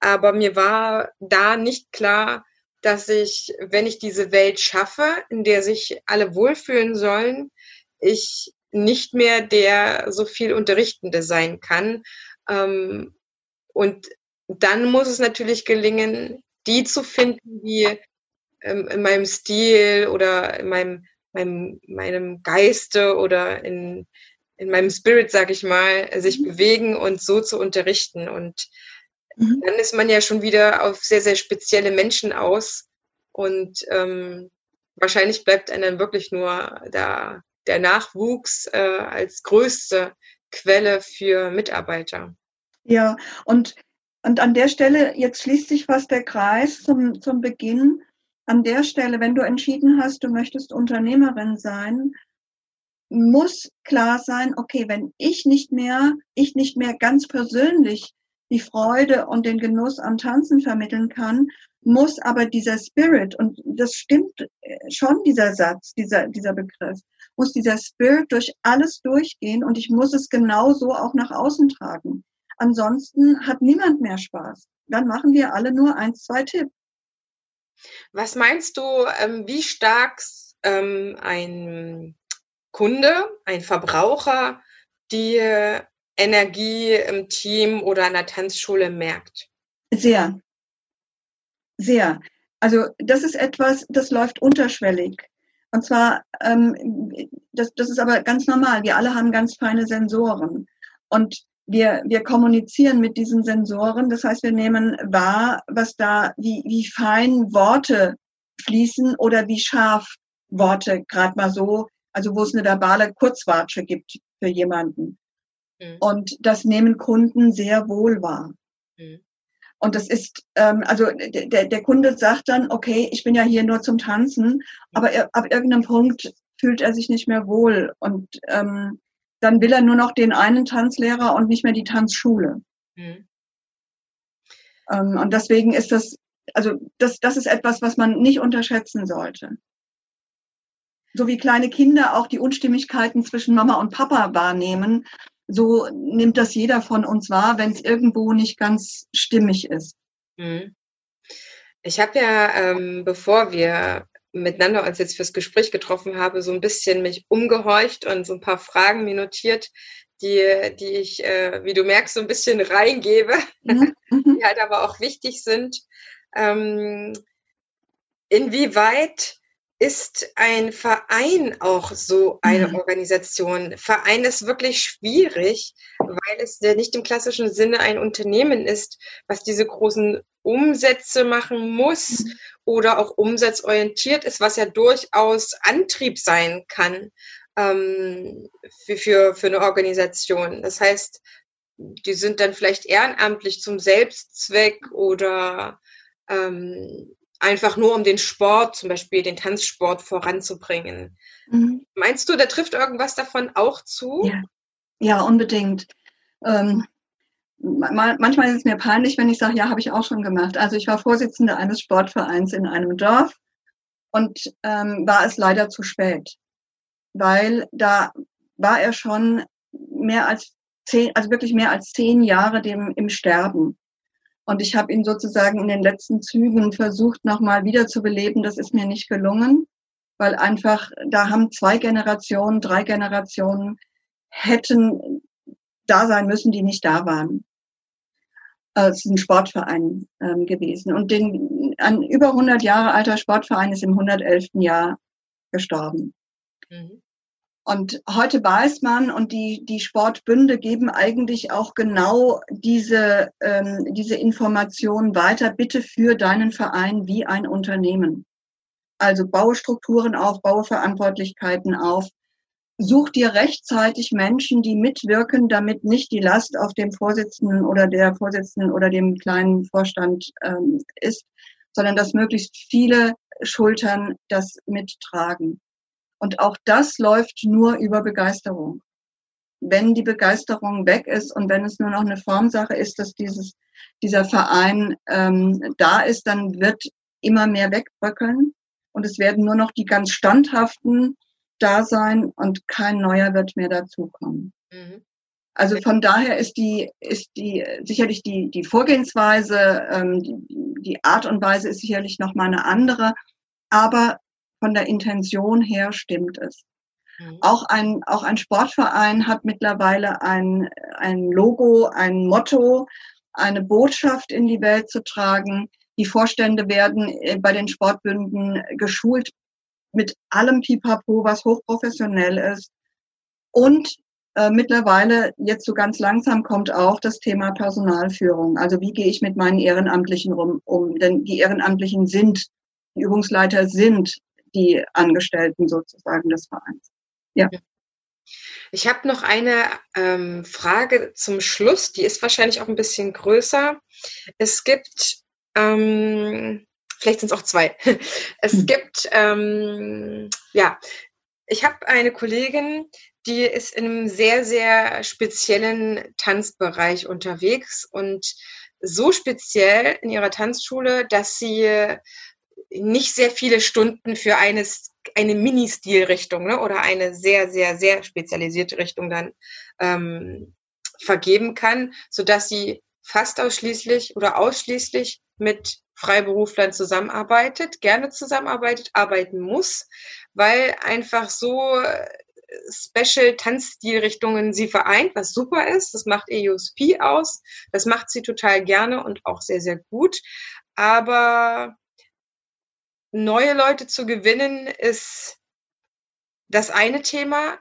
Aber mir war da nicht klar, dass ich, wenn ich diese Welt schaffe, in der sich alle wohlfühlen sollen, ich nicht mehr der so viel Unterrichtende sein kann. Ähm, und dann muss es natürlich gelingen, die zu finden, die ähm, in meinem Stil oder in meinem, meinem, meinem Geiste oder in, in meinem Spirit, sag ich mal, sich mhm. bewegen und so zu unterrichten. Und mhm. dann ist man ja schon wieder auf sehr, sehr spezielle Menschen aus. Und ähm, wahrscheinlich bleibt einem dann wirklich nur da, der Nachwuchs äh, als größte Quelle für Mitarbeiter. Ja, und und an der Stelle, jetzt schließt sich fast der Kreis zum, zum Beginn. An der Stelle, wenn du entschieden hast, du möchtest Unternehmerin sein, muss klar sein, okay, wenn ich nicht mehr, ich nicht mehr ganz persönlich die Freude und den Genuss am Tanzen vermitteln kann, muss aber dieser Spirit, und das stimmt äh, schon, dieser Satz, dieser, dieser Begriff, muss dieser Spirit durch alles durchgehen und ich muss es genauso auch nach außen tragen. Ansonsten hat niemand mehr Spaß. Dann machen wir alle nur eins, zwei Tipps. Was meinst du, ähm, wie stark ähm, ein Kunde, ein Verbraucher die Energie im Team oder an der Tanzschule merkt? Sehr. Sehr. Also das ist etwas, das läuft unterschwellig. Und zwar, ähm, das, das ist aber ganz normal. Wir alle haben ganz feine Sensoren. Und wir, wir kommunizieren mit diesen Sensoren. Das heißt, wir nehmen wahr, was da, wie, wie fein Worte fließen oder wie scharf Worte gerade mal so, also wo es eine verbale Kurzwatsche gibt für jemanden. Mhm. Und das nehmen Kunden sehr wohl wahr. Mhm. Und das ist, ähm, also der, der Kunde sagt dann, okay, ich bin ja hier nur zum Tanzen, aber er, ab irgendeinem Punkt fühlt er sich nicht mehr wohl und ähm, dann will er nur noch den einen Tanzlehrer und nicht mehr die Tanzschule. Mhm. Ähm, und deswegen ist das, also das, das ist etwas, was man nicht unterschätzen sollte. So wie kleine Kinder auch die Unstimmigkeiten zwischen Mama und Papa wahrnehmen, so nimmt das jeder von uns wahr, wenn es irgendwo nicht ganz stimmig ist. Mhm. Ich habe ja, ähm, bevor wir miteinander uns jetzt fürs Gespräch getroffen haben, so ein bisschen mich umgehorcht und so ein paar Fragen mir notiert, die, die ich, äh, wie du merkst, so ein bisschen reingebe, mhm. die halt aber auch wichtig sind. Ähm, inwieweit ist ein Verein auch so eine mhm. Organisation. Verein ist wirklich schwierig, weil es ja nicht im klassischen Sinne ein Unternehmen ist, was diese großen Umsätze machen muss oder auch umsatzorientiert ist, was ja durchaus Antrieb sein kann ähm, für, für, für eine Organisation. Das heißt, die sind dann vielleicht ehrenamtlich zum Selbstzweck oder ähm, einfach nur um den Sport, zum Beispiel den Tanzsport voranzubringen. Mhm. Meinst du, da trifft irgendwas davon auch zu? Ja, ja unbedingt. Ähm, manchmal ist es mir peinlich, wenn ich sage, ja, habe ich auch schon gemacht. Also ich war Vorsitzende eines Sportvereins in einem Dorf und ähm, war es leider zu spät, weil da war er schon mehr als zehn, also wirklich mehr als zehn Jahre dem im Sterben. Und ich habe ihn sozusagen in den letzten Zügen versucht, nochmal wiederzubeleben. Das ist mir nicht gelungen, weil einfach, da haben zwei Generationen, drei Generationen hätten da sein müssen, die nicht da waren. Es ist ein Sportverein ähm, gewesen. Und den, ein über 100 Jahre alter Sportverein ist im 111. Jahr gestorben. Mhm. Und heute weiß man, und die, die Sportbünde geben eigentlich auch genau diese, ähm, diese Information weiter, bitte für deinen Verein wie ein Unternehmen. Also baue Strukturen auf, baue Verantwortlichkeiten auf. Such dir rechtzeitig Menschen, die mitwirken, damit nicht die Last auf dem Vorsitzenden oder der Vorsitzenden oder dem kleinen Vorstand ähm, ist, sondern dass möglichst viele Schultern das mittragen. Und auch das läuft nur über Begeisterung. Wenn die Begeisterung weg ist und wenn es nur noch eine Formsache ist, dass dieses, dieser Verein ähm, da ist, dann wird immer mehr wegbröckeln und es werden nur noch die ganz standhaften da sein und kein neuer wird mehr dazukommen. Mhm. Also von daher ist die, ist die sicherlich die, die Vorgehensweise, ähm, die, die Art und Weise ist sicherlich noch mal eine andere, aber von der Intention her stimmt es. Mhm. Auch ein, auch ein Sportverein hat mittlerweile ein, ein Logo, ein Motto, eine Botschaft in die Welt zu tragen. Die Vorstände werden äh, bei den Sportbünden geschult mit allem Pipapo, was hochprofessionell ist. Und äh, mittlerweile, jetzt so ganz langsam, kommt auch das Thema Personalführung. Also wie gehe ich mit meinen Ehrenamtlichen rum, um? Denn die Ehrenamtlichen sind, die Übungsleiter sind die Angestellten sozusagen des Vereins. Ja. Ich habe noch eine ähm, Frage zum Schluss, die ist wahrscheinlich auch ein bisschen größer. Es gibt, ähm, vielleicht sind es auch zwei, es hm. gibt, ähm, ja, ich habe eine Kollegin, die ist in einem sehr, sehr speziellen Tanzbereich unterwegs und so speziell in ihrer Tanzschule, dass sie nicht sehr viele Stunden für eines, eine Mini-Stilrichtung ne, oder eine sehr, sehr, sehr spezialisierte Richtung dann ähm, vergeben kann, sodass sie fast ausschließlich oder ausschließlich mit Freiberuflern zusammenarbeitet, gerne zusammenarbeitet, arbeiten muss, weil einfach so äh, Special Tanzstilrichtungen sie vereint, was super ist. Das macht EUSP aus. Das macht sie total gerne und auch sehr, sehr gut. Aber neue Leute zu gewinnen, ist das eine Thema.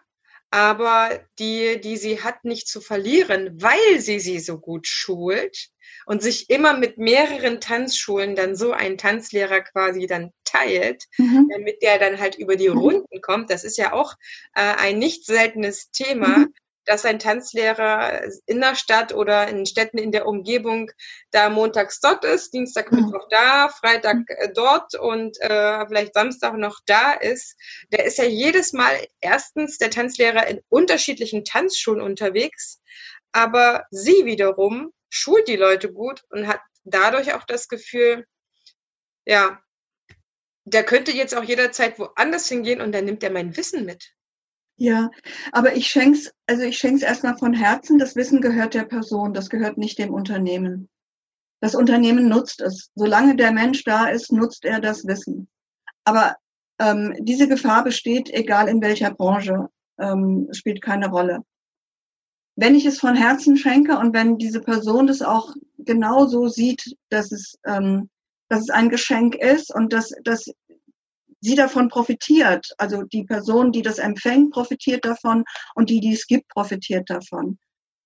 Aber die, die sie hat, nicht zu verlieren, weil sie sie so gut schult und sich immer mit mehreren Tanzschulen dann so ein Tanzlehrer quasi dann teilt, mhm. damit der dann halt über die mhm. Runden kommt. Das ist ja auch äh, ein nicht seltenes Thema, mhm dass ein Tanzlehrer in der Stadt oder in Städten in der Umgebung da montags dort ist, Dienstag, mhm. Mittwoch da, Freitag äh, dort und äh, vielleicht Samstag noch da ist, der ist ja jedes Mal erstens der Tanzlehrer in unterschiedlichen Tanzschulen unterwegs, aber sie wiederum schult die Leute gut und hat dadurch auch das Gefühl, ja, der könnte jetzt auch jederzeit woanders hingehen und dann nimmt er mein Wissen mit. Ja, aber ich schenk's, also ich schenk's erstmal von Herzen. Das Wissen gehört der Person, das gehört nicht dem Unternehmen. Das Unternehmen nutzt es. Solange der Mensch da ist, nutzt er das Wissen. Aber ähm, diese Gefahr besteht, egal in welcher Branche, ähm, spielt keine Rolle. Wenn ich es von Herzen schenke und wenn diese Person das auch genau so sieht, dass es, ähm, dass es ein Geschenk ist und dass, dass sie davon profitiert. Also die Person, die das empfängt, profitiert davon und die, die es gibt, profitiert davon.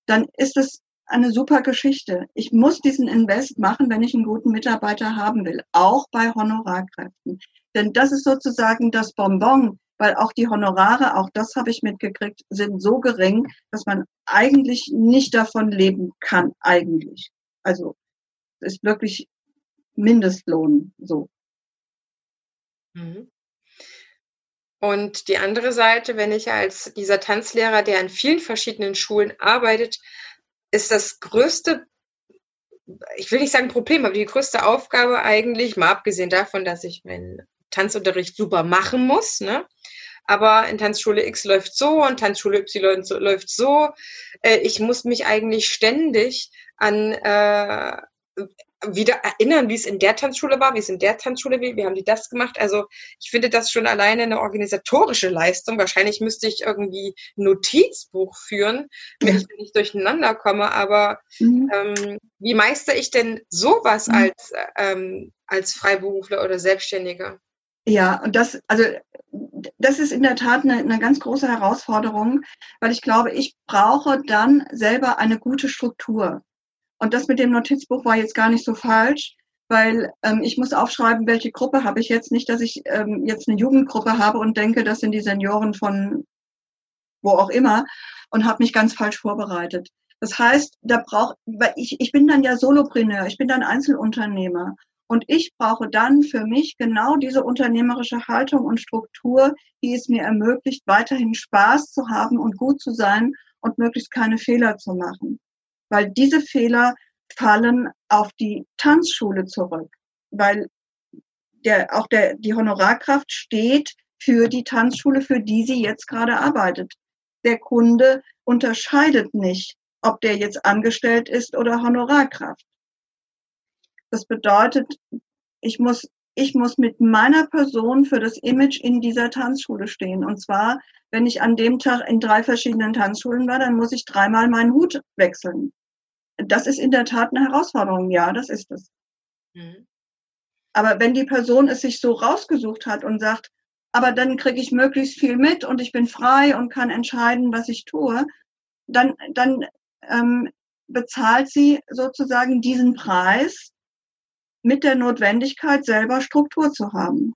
Dann ist es eine super Geschichte. Ich muss diesen Invest machen, wenn ich einen guten Mitarbeiter haben will, auch bei Honorarkräften. Denn das ist sozusagen das Bonbon, weil auch die Honorare, auch das habe ich mitgekriegt, sind so gering, dass man eigentlich nicht davon leben kann, eigentlich. Also ist wirklich Mindestlohn so. Mhm. Und die andere Seite, wenn ich als dieser Tanzlehrer, der an vielen verschiedenen Schulen arbeitet, ist das größte, ich will nicht sagen Problem, aber die größte Aufgabe eigentlich, mal abgesehen davon, dass ich meinen Tanzunterricht super machen muss, ne? aber in Tanzschule X läuft so und Tanzschule Y läuft so. Äh, ich muss mich eigentlich ständig an äh, wieder erinnern, wie es in der Tanzschule war, wie es in der Tanzschule war, wie haben die das gemacht. Also ich finde das schon alleine eine organisatorische Leistung. Wahrscheinlich müsste ich irgendwie ein Notizbuch führen, wenn ich nicht durcheinander komme. Aber mhm. ähm, wie meistere ich denn sowas mhm. als, ähm, als Freiberufler oder Selbstständiger? Ja, und das, also das ist in der Tat eine, eine ganz große Herausforderung, weil ich glaube, ich brauche dann selber eine gute Struktur. Und das mit dem Notizbuch war jetzt gar nicht so falsch, weil ähm, ich muss aufschreiben, welche Gruppe habe ich jetzt. Nicht, dass ich ähm, jetzt eine Jugendgruppe habe und denke, das sind die Senioren von wo auch immer und habe mich ganz falsch vorbereitet. Das heißt, da braucht, weil ich, ich bin dann ja Solopreneur, ich bin dann Einzelunternehmer. Und ich brauche dann für mich genau diese unternehmerische Haltung und Struktur, die es mir ermöglicht, weiterhin Spaß zu haben und gut zu sein und möglichst keine Fehler zu machen weil diese Fehler fallen auf die Tanzschule zurück, weil der, auch der, die Honorarkraft steht für die Tanzschule, für die sie jetzt gerade arbeitet. Der Kunde unterscheidet nicht, ob der jetzt angestellt ist oder Honorarkraft. Das bedeutet, ich muss, ich muss mit meiner Person für das Image in dieser Tanzschule stehen. Und zwar, wenn ich an dem Tag in drei verschiedenen Tanzschulen war, dann muss ich dreimal meinen Hut wechseln das ist in der Tat eine Herausforderung. Ja, das ist es. Mhm. Aber wenn die Person es sich so rausgesucht hat und sagt, aber dann kriege ich möglichst viel mit und ich bin frei und kann entscheiden, was ich tue, dann, dann ähm, bezahlt sie sozusagen diesen Preis mit der Notwendigkeit, selber Struktur zu haben.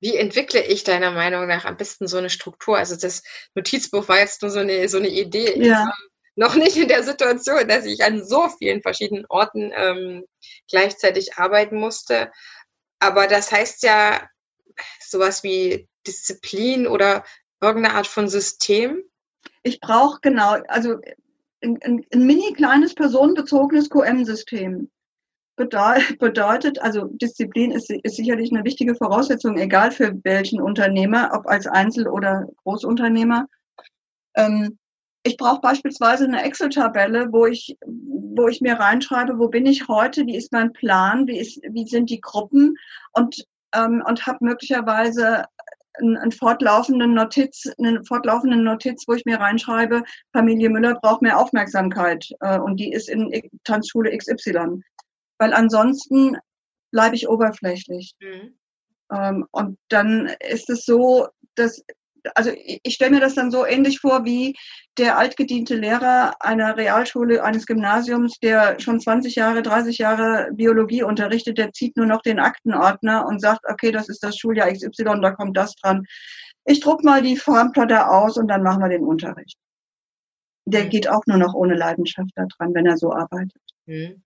Wie entwickle ich deiner Meinung nach am besten so eine Struktur? Also das Notizbuch war jetzt nur so eine, so eine Idee. Ja noch nicht in der Situation, dass ich an so vielen verschiedenen Orten ähm, gleichzeitig arbeiten musste. Aber das heißt ja sowas wie Disziplin oder irgendeine Art von System. Ich brauche genau, also ein, ein, ein mini kleines personenbezogenes QM-System bedeutet, also Disziplin ist, ist sicherlich eine wichtige Voraussetzung, egal für welchen Unternehmer, ob als Einzel- oder Großunternehmer. Ähm, ich brauche beispielsweise eine Excel-Tabelle, wo ich, wo ich mir reinschreibe, wo bin ich heute, wie ist mein Plan, wie, ist, wie sind die Gruppen und, ähm, und habe möglicherweise einen, einen fortlaufenden Notiz, eine fortlaufende Notiz, wo ich mir reinschreibe, Familie Müller braucht mehr Aufmerksamkeit äh, und die ist in Tanzschule XY. Weil ansonsten bleibe ich oberflächlich. Mhm. Ähm, und dann ist es so, dass also ich, stelle mir das dann so ähnlich vor wie der altgediente Lehrer einer Realschule, eines Gymnasiums, der schon 20 Jahre, 30 Jahre Biologie unterrichtet, der zieht nur noch den Aktenordner und sagt, okay, das ist das Schuljahr XY, da kommt das dran. Ich druck mal die Farbenplatte aus und dann machen wir den Unterricht. Der mhm. geht auch nur noch ohne Leidenschaft da dran, wenn er so arbeitet. Mhm.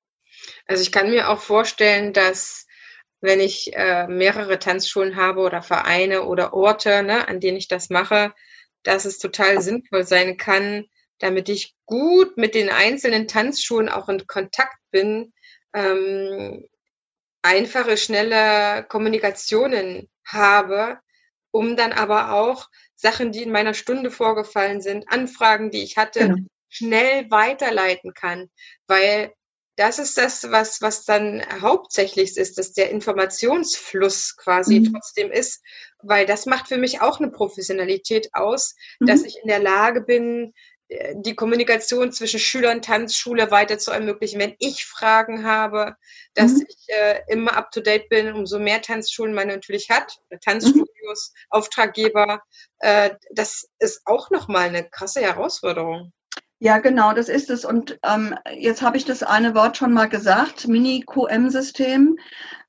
Also ich kann mir auch vorstellen, dass wenn ich äh, mehrere Tanzschulen habe oder Vereine oder Orte, ne, an denen ich das mache, dass es total sinnvoll sein kann, damit ich gut mit den einzelnen Tanzschulen auch in Kontakt bin, ähm, einfache, schnelle Kommunikationen habe, um dann aber auch Sachen, die in meiner Stunde vorgefallen sind, Anfragen, die ich hatte, genau. schnell weiterleiten kann. Weil das ist das, was, was dann hauptsächlich ist, dass der Informationsfluss quasi mhm. trotzdem ist, weil das macht für mich auch eine Professionalität aus, mhm. dass ich in der Lage bin, äh, die Kommunikation zwischen Schülern, Tanzschule weiter zu ermöglichen. Wenn ich Fragen habe, dass mhm. ich äh, immer up to date bin, umso mehr Tanzschulen man natürlich hat, Tanzstudios, mhm. Auftraggeber, äh, das ist auch nochmal eine krasse Herausforderung. Ja, genau, das ist es. Und ähm, jetzt habe ich das eine Wort schon mal gesagt, Mini-QM-System.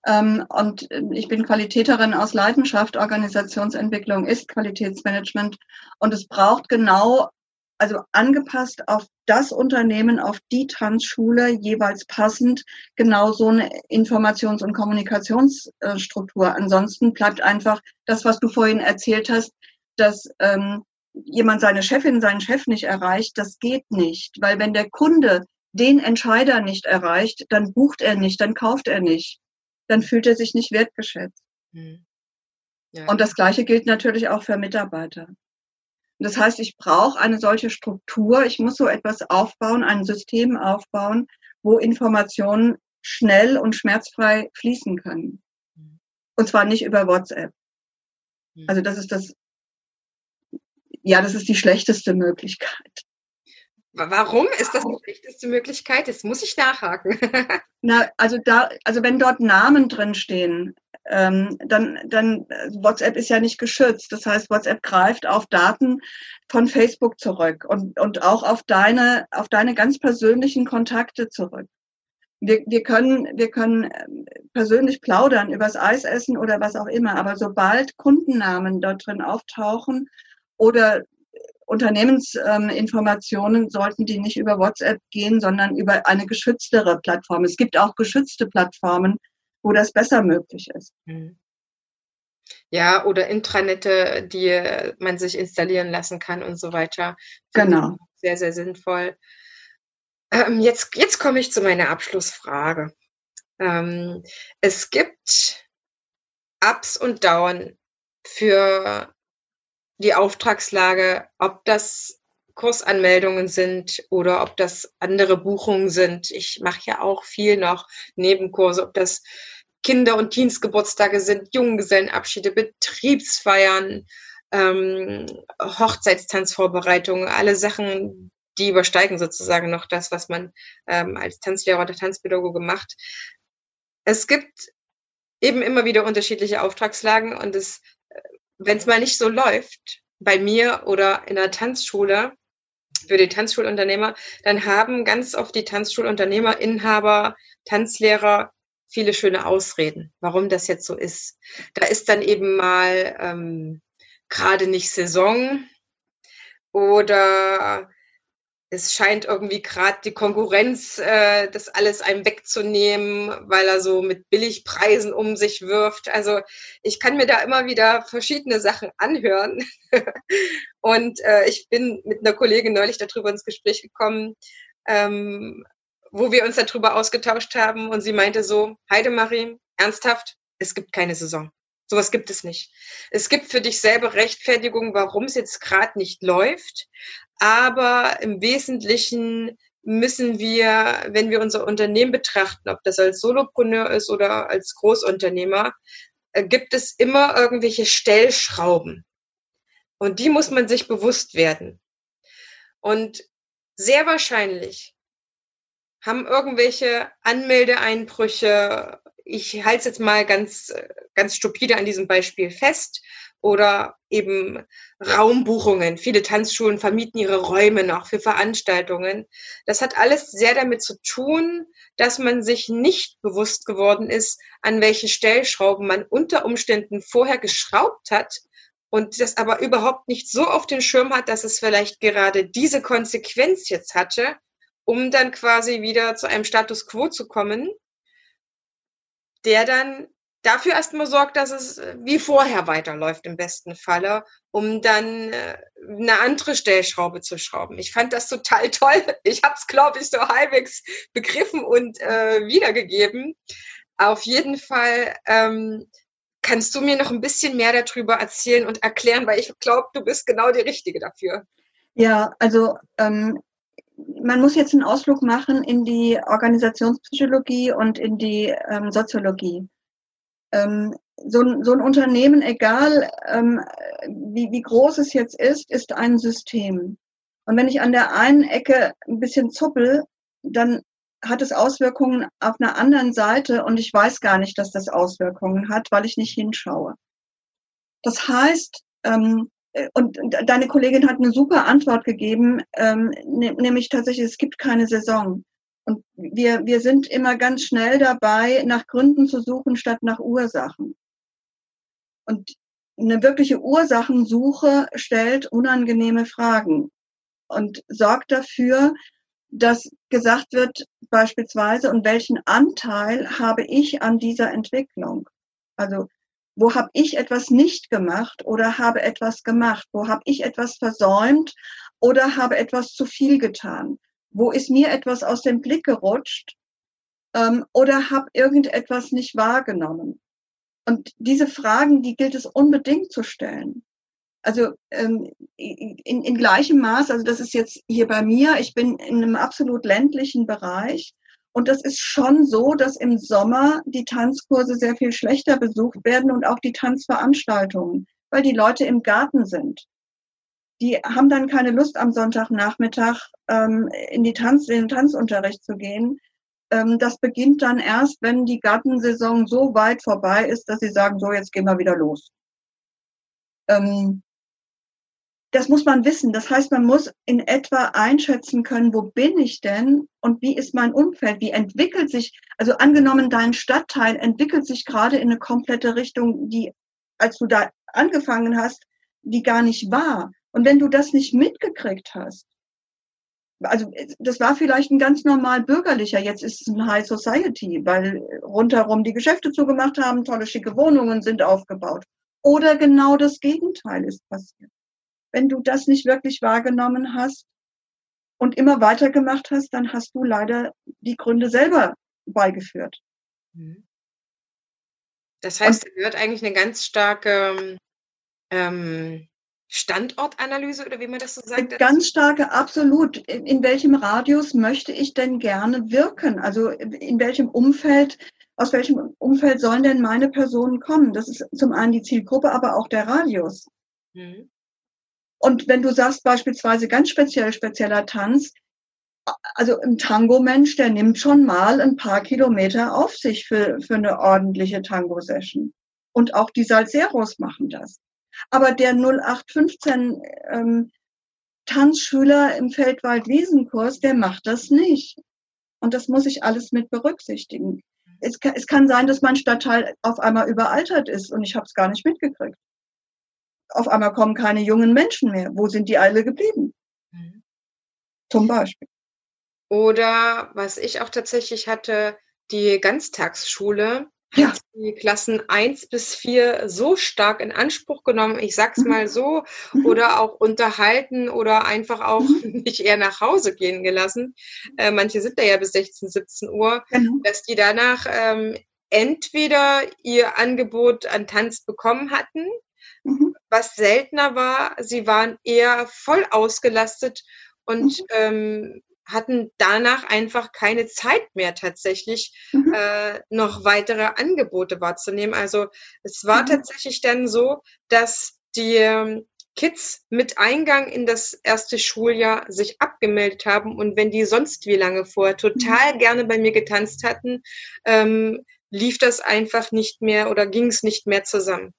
Ähm, und ich bin Qualitäterin aus Leidenschaft. Organisationsentwicklung ist Qualitätsmanagement. Und es braucht genau, also angepasst auf das Unternehmen, auf die Tanzschule jeweils passend, genau so eine Informations- und Kommunikationsstruktur. Ansonsten bleibt einfach das, was du vorhin erzählt hast, dass ähm, jemand seine Chefin, seinen Chef nicht erreicht, das geht nicht. Weil wenn der Kunde den Entscheider nicht erreicht, dann bucht er nicht, dann kauft er nicht. Dann fühlt er sich nicht wertgeschätzt. Hm. Ja. Und das Gleiche gilt natürlich auch für Mitarbeiter. Das heißt, ich brauche eine solche Struktur. Ich muss so etwas aufbauen, ein System aufbauen, wo Informationen schnell und schmerzfrei fließen können. Hm. Und zwar nicht über WhatsApp. Hm. Also das ist das ja, das ist die schlechteste Möglichkeit. Warum ist das die schlechteste Möglichkeit? Jetzt muss ich nachhaken. Na, also da, also wenn dort Namen drin stehen, ähm, dann, dann WhatsApp ist ja nicht geschützt. Das heißt, WhatsApp greift auf Daten von Facebook zurück und, und auch auf deine, auf deine ganz persönlichen Kontakte zurück. Wir, wir können, wir können ähm, persönlich plaudern übers Eis essen oder was auch immer, aber sobald Kundennamen dort drin auftauchen, oder Unternehmensinformationen ähm, sollten die nicht über WhatsApp gehen, sondern über eine geschütztere Plattform. Es gibt auch geschützte Plattformen, wo das besser möglich ist. Mhm. Ja, oder Intranette, die man sich installieren lassen kann und so weiter. Genau. Sehr, sehr sinnvoll. Ähm, jetzt, jetzt komme ich zu meiner Abschlussfrage. Ähm, es gibt Ups und Down für die Auftragslage, ob das Kursanmeldungen sind oder ob das andere Buchungen sind. Ich mache ja auch viel noch Nebenkurse, ob das Kinder- und Dienstgeburtstage sind, Junggesellenabschiede, Betriebsfeiern, ähm, Hochzeitstanzvorbereitungen, alle Sachen, die übersteigen sozusagen noch das, was man ähm, als Tanzlehrer oder Tanzpädagoge macht. Es gibt eben immer wieder unterschiedliche Auftragslagen und es wenn es mal nicht so läuft, bei mir oder in der Tanzschule, für die Tanzschulunternehmer, dann haben ganz oft die Tanzschulunternehmer, Inhaber, Tanzlehrer viele schöne Ausreden, warum das jetzt so ist. Da ist dann eben mal ähm, gerade nicht Saison oder es scheint irgendwie gerade die Konkurrenz äh, das alles einem wegzunehmen, weil er so mit Billigpreisen um sich wirft. Also ich kann mir da immer wieder verschiedene Sachen anhören. und äh, ich bin mit einer Kollegin neulich darüber ins Gespräch gekommen, ähm, wo wir uns darüber ausgetauscht haben und sie meinte so, Heidemarie, ernsthaft, es gibt keine Saison. Sowas gibt es nicht. Es gibt für dich selber Rechtfertigung, warum es jetzt gerade nicht läuft. Aber im Wesentlichen müssen wir, wenn wir unser Unternehmen betrachten, ob das als Solopreneur ist oder als Großunternehmer, äh, gibt es immer irgendwelche Stellschrauben. Und die muss man sich bewusst werden. Und sehr wahrscheinlich haben irgendwelche Anmeldeeinbrüche, ich halte es jetzt mal ganz, ganz stupide an diesem Beispiel fest, oder eben Raumbuchungen. Viele Tanzschulen vermieten ihre Räume noch für Veranstaltungen. Das hat alles sehr damit zu tun, dass man sich nicht bewusst geworden ist, an welche Stellschrauben man unter Umständen vorher geschraubt hat und das aber überhaupt nicht so auf den Schirm hat, dass es vielleicht gerade diese Konsequenz jetzt hatte, um dann quasi wieder zu einem Status quo zu kommen, der dann dafür erstmal sorgt, dass es äh, wie vorher weiterläuft im besten Falle, um dann äh, eine andere Stellschraube zu schrauben. Ich fand das total toll. Ich habe es, glaube ich, so halbwegs begriffen und äh, wiedergegeben. Auf jeden Fall ähm, kannst du mir noch ein bisschen mehr darüber erzählen und erklären, weil ich glaube, du bist genau die Richtige dafür. Ja, also ähm, man muss jetzt einen Ausflug machen in die Organisationspsychologie und in die ähm, Soziologie ähm, so, ein, so ein Unternehmen, egal ähm, wie, wie groß es jetzt ist, ist ein System. Und wenn ich an der einen Ecke ein bisschen zuppel, dann hat es Auswirkungen auf einer anderen Seite und ich weiß gar nicht, dass das Auswirkungen hat, weil ich nicht hinschaue. Das heißt, ähm, und deine Kollegin hat eine super Antwort gegeben, ähm, ne, nämlich tatsächlich, es gibt keine Saison. Und wir, wir sind immer ganz schnell dabei, nach Gründen zu suchen, statt nach Ursachen. Und eine wirkliche Ursachensuche stellt unangenehme Fragen und sorgt dafür, dass gesagt wird, beispielsweise, und welchen Anteil habe ich an dieser Entwicklung? Also, wo habe ich etwas nicht gemacht oder habe etwas gemacht? Wo habe ich etwas versäumt oder habe etwas zu viel getan? wo ist mir etwas aus dem Blick gerutscht ähm, oder habe irgendetwas nicht wahrgenommen? Und diese Fragen, die gilt es unbedingt zu stellen. Also ähm, in, in gleichem Maß, also das ist jetzt hier bei mir, ich bin in einem absolut ländlichen Bereich und das ist schon so, dass im Sommer die Tanzkurse sehr viel schlechter besucht werden und auch die Tanzveranstaltungen, weil die Leute im Garten sind die haben dann keine Lust am Sonntagnachmittag ähm, in, die Tanz, in den Tanzunterricht zu gehen. Ähm, das beginnt dann erst, wenn die Gartensaison so weit vorbei ist, dass sie sagen, so jetzt gehen wir wieder los. Ähm, das muss man wissen. Das heißt, man muss in etwa einschätzen können, wo bin ich denn und wie ist mein Umfeld? Wie entwickelt sich, also angenommen, dein Stadtteil entwickelt sich gerade in eine komplette Richtung, die, als du da angefangen hast, die gar nicht war. Und wenn du das nicht mitgekriegt hast, also das war vielleicht ein ganz normal bürgerlicher, jetzt ist es ein High Society, weil rundherum die Geschäfte zugemacht haben, tolle schicke Wohnungen sind aufgebaut. Oder genau das Gegenteil ist passiert. Wenn du das nicht wirklich wahrgenommen hast und immer weitergemacht hast, dann hast du leider die Gründe selber beigeführt. Mhm. Das heißt, da gehört eigentlich eine ganz starke ähm, Standortanalyse oder wie man das so sagt? Ganz starke, absolut. In, in, welchem Radius möchte ich denn gerne wirken? Also in welchem Umfeld, aus welchem Umfeld sollen denn meine Personen kommen? Das ist zum einen die Zielgruppe, aber auch der Radius. Mhm. Und wenn du sagst beispielsweise ganz speziell, spezieller Tanz, also ein Tango-Mensch, der nimmt schon mal ein paar Kilometer auf sich für, für eine ordentliche Tango-Session. Und auch die Salseros machen das. Aber der 0815 ähm, Tanzschüler im Feldwald-Wiesenkurs, der macht das nicht. Und das muss ich alles mit berücksichtigen. Es kann, es kann sein, dass mein Stadtteil auf einmal überaltert ist und ich habe es gar nicht mitgekriegt. Auf einmal kommen keine jungen Menschen mehr. Wo sind die alle geblieben? Mhm. Zum Beispiel. Oder was ich auch tatsächlich hatte, die Ganztagsschule, ja. die Klassen eins bis vier so stark in Anspruch genommen, ich sag's mhm. mal so, mhm. oder auch unterhalten oder einfach auch mhm. nicht eher nach Hause gehen gelassen. Äh, manche sind da ja bis 16, 17 Uhr, genau. dass die danach ähm, entweder ihr Angebot an Tanz bekommen hatten, mhm. was seltener war, sie waren eher voll ausgelastet und mhm. ähm, hatten danach einfach keine Zeit mehr tatsächlich mhm. äh, noch weitere Angebote wahrzunehmen. Also es war mhm. tatsächlich dann so, dass die ähm, Kids mit Eingang in das erste Schuljahr sich abgemeldet haben und wenn die sonst wie lange vorher total mhm. gerne bei mir getanzt hatten, ähm, lief das einfach nicht mehr oder ging es nicht mehr zusammen.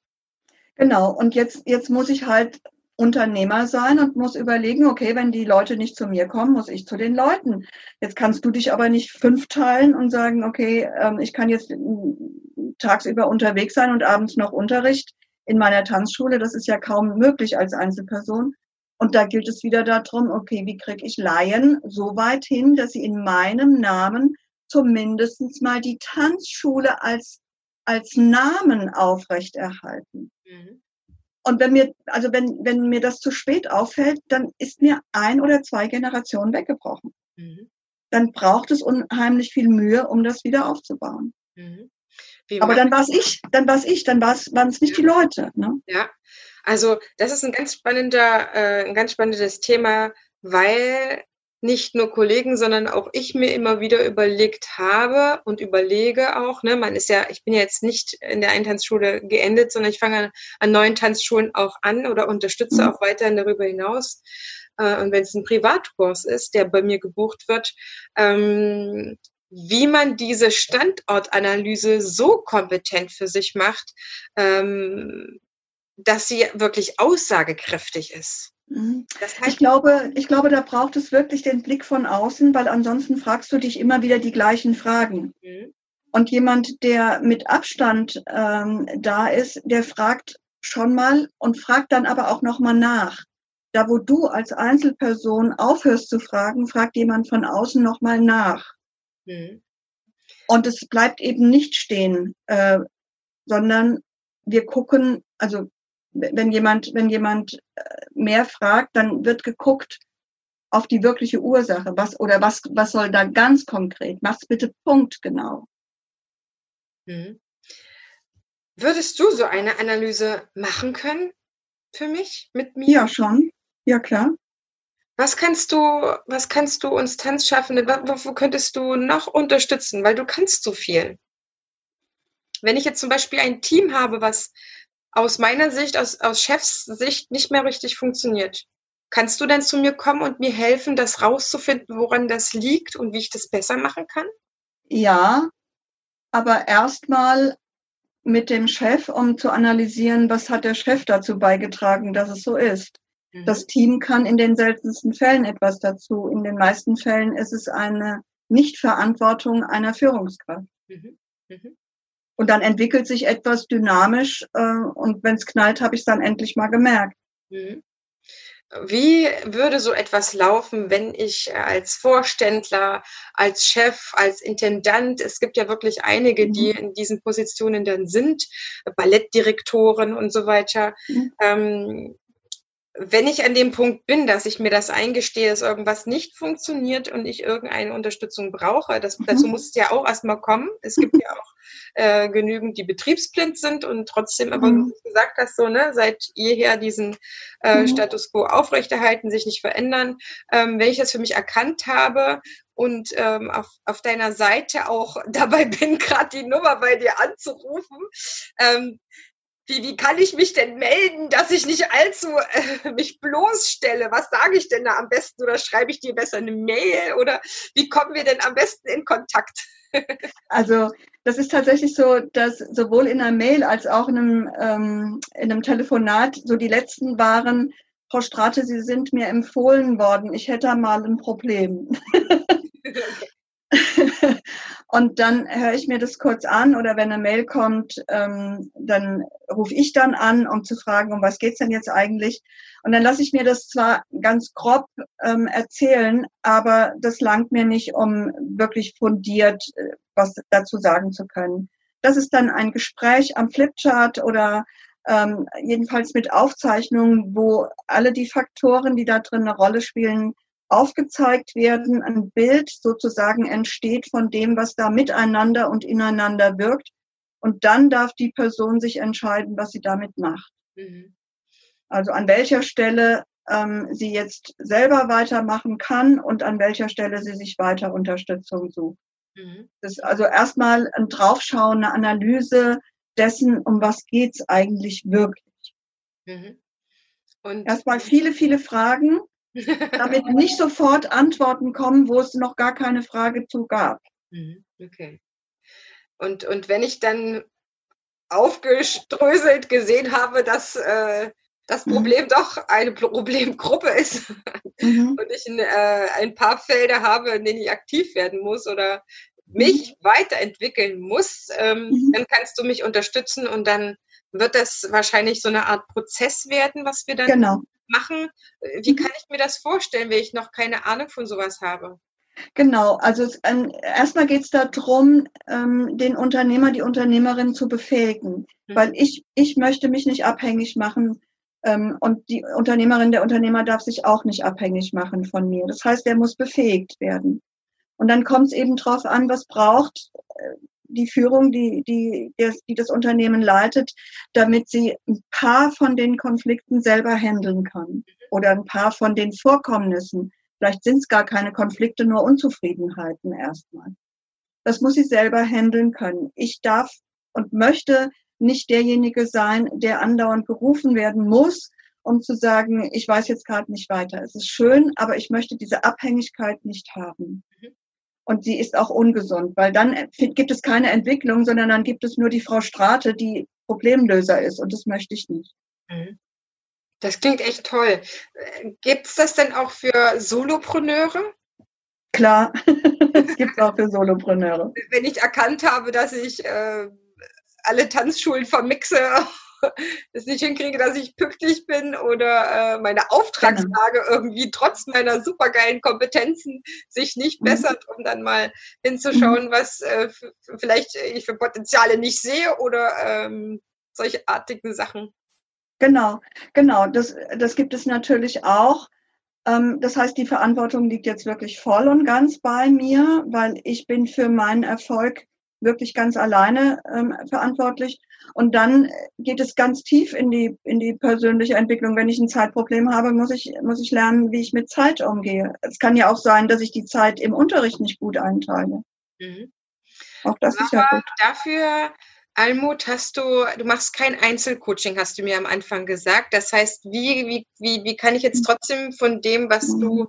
Genau, und jetzt, jetzt muss ich halt Unternehmer sein und muss überlegen, okay, wenn die Leute nicht zu mir kommen, muss ich zu den Leuten. Jetzt kannst du dich aber nicht fünf teilen und sagen, okay, ähm, ich kann jetzt tagsüber unterwegs sein und abends noch Unterricht in meiner Tanzschule. Das ist ja kaum möglich als Einzelperson. Und da gilt es wieder darum, okay, wie kriege ich Laien so weit hin, dass sie in meinem Namen zumindest mal die Tanzschule als, als Namen aufrechterhalten. Mhm. Und wenn mir, also wenn, wenn mir das zu spät auffällt, dann ist mir ein oder zwei Generationen weggebrochen. Mhm. Dann braucht es unheimlich viel Mühe, um das wieder aufzubauen. Mhm. Aber dann war es ich, dann war es ich, dann waren es nicht die Leute. Ne? Ja, also das ist ein ganz spannender, äh, ein ganz spannendes Thema, weil nicht nur Kollegen, sondern auch ich mir immer wieder überlegt habe und überlege auch, ne, man ist ja, ich bin ja jetzt nicht in der Eintanzschule geendet, sondern ich fange an, neuen Tanzschulen auch an oder unterstütze mhm. auch weiterhin darüber hinaus. Äh, und wenn es ein Privatkurs ist, der bei mir gebucht wird, ähm, wie man diese Standortanalyse so kompetent für sich macht, ähm, dass sie wirklich aussagekräftig ist. Mhm. Das heißt, ich, glaube, ich glaube, da braucht es wirklich den Blick von außen, weil ansonsten fragst du dich immer wieder die gleichen Fragen. Mhm. Und jemand, der mit Abstand ähm, da ist, der fragt schon mal und fragt dann aber auch nochmal nach. Da, wo du als Einzelperson aufhörst zu fragen, fragt jemand von außen nochmal nach. Mhm. Und es bleibt eben nicht stehen, äh, sondern wir gucken, also wenn jemand, wenn jemand äh, mehr fragt, dann wird geguckt auf die wirkliche Ursache. Was, oder was, was soll da ganz konkret? Mach's bitte punktgenau. Mhm. Würdest du so eine Analyse machen können für mich, mit mir? Ja, schon. Ja, klar. Was kannst du, was kannst du uns Tanzschaffende, wo könntest du noch unterstützen? Weil du kannst so viel. Wenn ich jetzt zum Beispiel ein Team habe, was aus meiner Sicht, aus, aus Chefs Sicht nicht mehr richtig funktioniert. Kannst du dann zu mir kommen und mir helfen, das rauszufinden, woran das liegt und wie ich das besser machen kann? Ja, aber erstmal mit dem Chef, um zu analysieren, was hat der Chef dazu beigetragen, dass es so ist. Mhm. Das Team kann in den seltensten Fällen etwas dazu. In den meisten Fällen ist es eine Nichtverantwortung einer Führungskraft. Mhm. Mhm. Und dann entwickelt sich etwas dynamisch äh, und wenn es knallt, habe ich es dann endlich mal gemerkt. Mhm. Wie würde so etwas laufen, wenn ich als Vorständler, als Chef, als Intendant, es gibt ja wirklich einige, die mhm. in diesen Positionen dann sind, Ballettdirektoren und so weiter, mhm. ähm, wenn ich an dem Punkt bin, dass ich mir das eingestehe, dass irgendwas nicht funktioniert und ich irgendeine Unterstützung brauche, das, mhm. dazu muss es ja auch erstmal kommen. Es gibt ja auch äh, genügend, die betriebsblind sind und trotzdem, aber mhm. wie du gesagt hast, so, ne, seit jeher diesen äh, mhm. Status quo aufrechterhalten, sich nicht verändern. Ähm, wenn ich das für mich erkannt habe und ähm, auf, auf deiner Seite auch dabei bin, gerade die Nummer bei dir anzurufen, ähm, wie, wie kann ich mich denn melden, dass ich nicht allzu äh, mich bloßstelle? Was sage ich denn da am besten? Oder schreibe ich dir besser eine Mail? Oder wie kommen wir denn am besten in Kontakt? also das ist tatsächlich so, dass sowohl in einer Mail als auch in einem, ähm, in einem Telefonat so die letzten waren, Frau Strate, Sie sind mir empfohlen worden, ich hätte mal ein Problem. Und dann höre ich mir das kurz an oder wenn eine Mail kommt, ähm, dann rufe ich dann an, um zu fragen, um was geht's denn jetzt eigentlich? Und dann lasse ich mir das zwar ganz grob ähm, erzählen, aber das langt mir nicht, um wirklich fundiert äh, was dazu sagen zu können. Das ist dann ein Gespräch am Flipchart oder ähm, jedenfalls mit Aufzeichnungen, wo alle die Faktoren, die da drin eine Rolle spielen, aufgezeigt werden, ein Bild sozusagen entsteht von dem, was da miteinander und ineinander wirkt. Und dann darf die Person sich entscheiden, was sie damit macht. Mhm. Also an welcher Stelle ähm, sie jetzt selber weitermachen kann und an welcher Stelle sie sich weiter Unterstützung sucht. Mhm. Das ist also erstmal ein Draufschauen, eine Analyse dessen, um was geht's eigentlich wirklich. Mhm. Und erstmal viele, viele Fragen damit nicht sofort Antworten kommen, wo es noch gar keine Frage zu gab. Mhm, okay. Und, und wenn ich dann aufgeströselt gesehen habe, dass äh, das mhm. Problem mhm. doch eine Problemgruppe ist mhm. und ich ein, äh, ein paar Felder habe, in denen ich aktiv werden muss oder mich mhm. weiterentwickeln muss, ähm, mhm. dann kannst du mich unterstützen und dann wird das wahrscheinlich so eine Art Prozess werden, was wir dann genau. machen. Wie mhm. kann ich mir das vorstellen, wenn ich noch keine Ahnung von sowas habe? Genau, also ähm, erstmal geht es darum, ähm, den Unternehmer, die Unternehmerin zu befähigen, mhm. weil ich, ich möchte mich nicht abhängig machen ähm, und die Unternehmerin, der Unternehmer darf sich auch nicht abhängig machen von mir. Das heißt, er muss befähigt werden. Und dann kommt es eben drauf an, was braucht äh, die Führung, die, die, die das Unternehmen leitet, damit sie ein paar von den Konflikten selber handeln kann oder ein paar von den Vorkommnissen. Vielleicht sind es gar keine Konflikte, nur Unzufriedenheiten erstmal. Das muss sie selber handeln können. Ich darf und möchte nicht derjenige sein, der andauernd gerufen werden muss, um zu sagen, ich weiß jetzt gerade nicht weiter. Es ist schön, aber ich möchte diese Abhängigkeit nicht haben. Und sie ist auch ungesund, weil dann gibt es keine Entwicklung, sondern dann gibt es nur die Frau Strate, die Problemlöser ist. Und das möchte ich nicht. Mhm. Das klingt echt toll. Gibt es das denn auch für Solopreneure? Klar, es gibt es auch für Solopreneure. Wenn ich erkannt habe, dass ich äh, alle Tanzschulen vermixe, es nicht hinkriege, dass ich pünktlich bin oder äh, meine Auftragslage genau. irgendwie trotz meiner supergeilen Kompetenzen sich nicht mhm. bessert, um dann mal hinzuschauen, mhm. was äh, vielleicht ich für Potenziale nicht sehe oder ähm, solche artigen Sachen. Genau, genau, das, das gibt es natürlich auch. Ähm, das heißt, die Verantwortung liegt jetzt wirklich voll und ganz bei mir, weil ich bin für meinen Erfolg wirklich ganz alleine ähm, verantwortlich. Und dann geht es ganz tief in die, in die persönliche Entwicklung. Wenn ich ein Zeitproblem habe, muss ich, muss ich lernen, wie ich mit Zeit umgehe. Es kann ja auch sein, dass ich die Zeit im Unterricht nicht gut einteile. Mhm. Auch das Aber ist ja gut. Dafür, Almut, hast du, du machst kein Einzelcoaching, hast du mir am Anfang gesagt. Das heißt, wie, wie, wie, wie kann ich jetzt mhm. trotzdem von dem, was mhm. du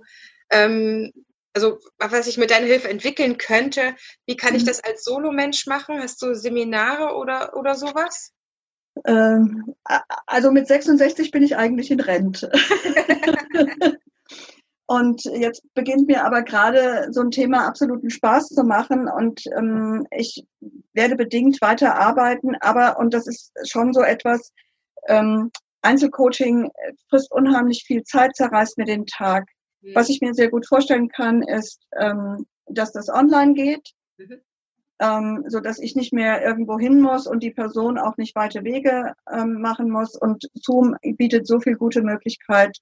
ähm, also was ich mit deiner Hilfe entwickeln könnte, wie kann ich mhm. das als Solomensch machen? Hast du Seminare oder, oder sowas? Ähm, also mit 66 bin ich eigentlich in Rente. und jetzt beginnt mir aber gerade so ein Thema absoluten Spaß zu machen und ähm, ich werde bedingt weiter arbeiten, aber, und das ist schon so etwas, ähm, Einzelcoaching frisst unheimlich viel Zeit, zerreißt mir den Tag. Was ich mir sehr gut vorstellen kann, ist, ähm, dass das online geht, mhm. ähm, so dass ich nicht mehr irgendwo hin muss und die Person auch nicht weite Wege ähm, machen muss. Und Zoom bietet so viel gute Möglichkeit,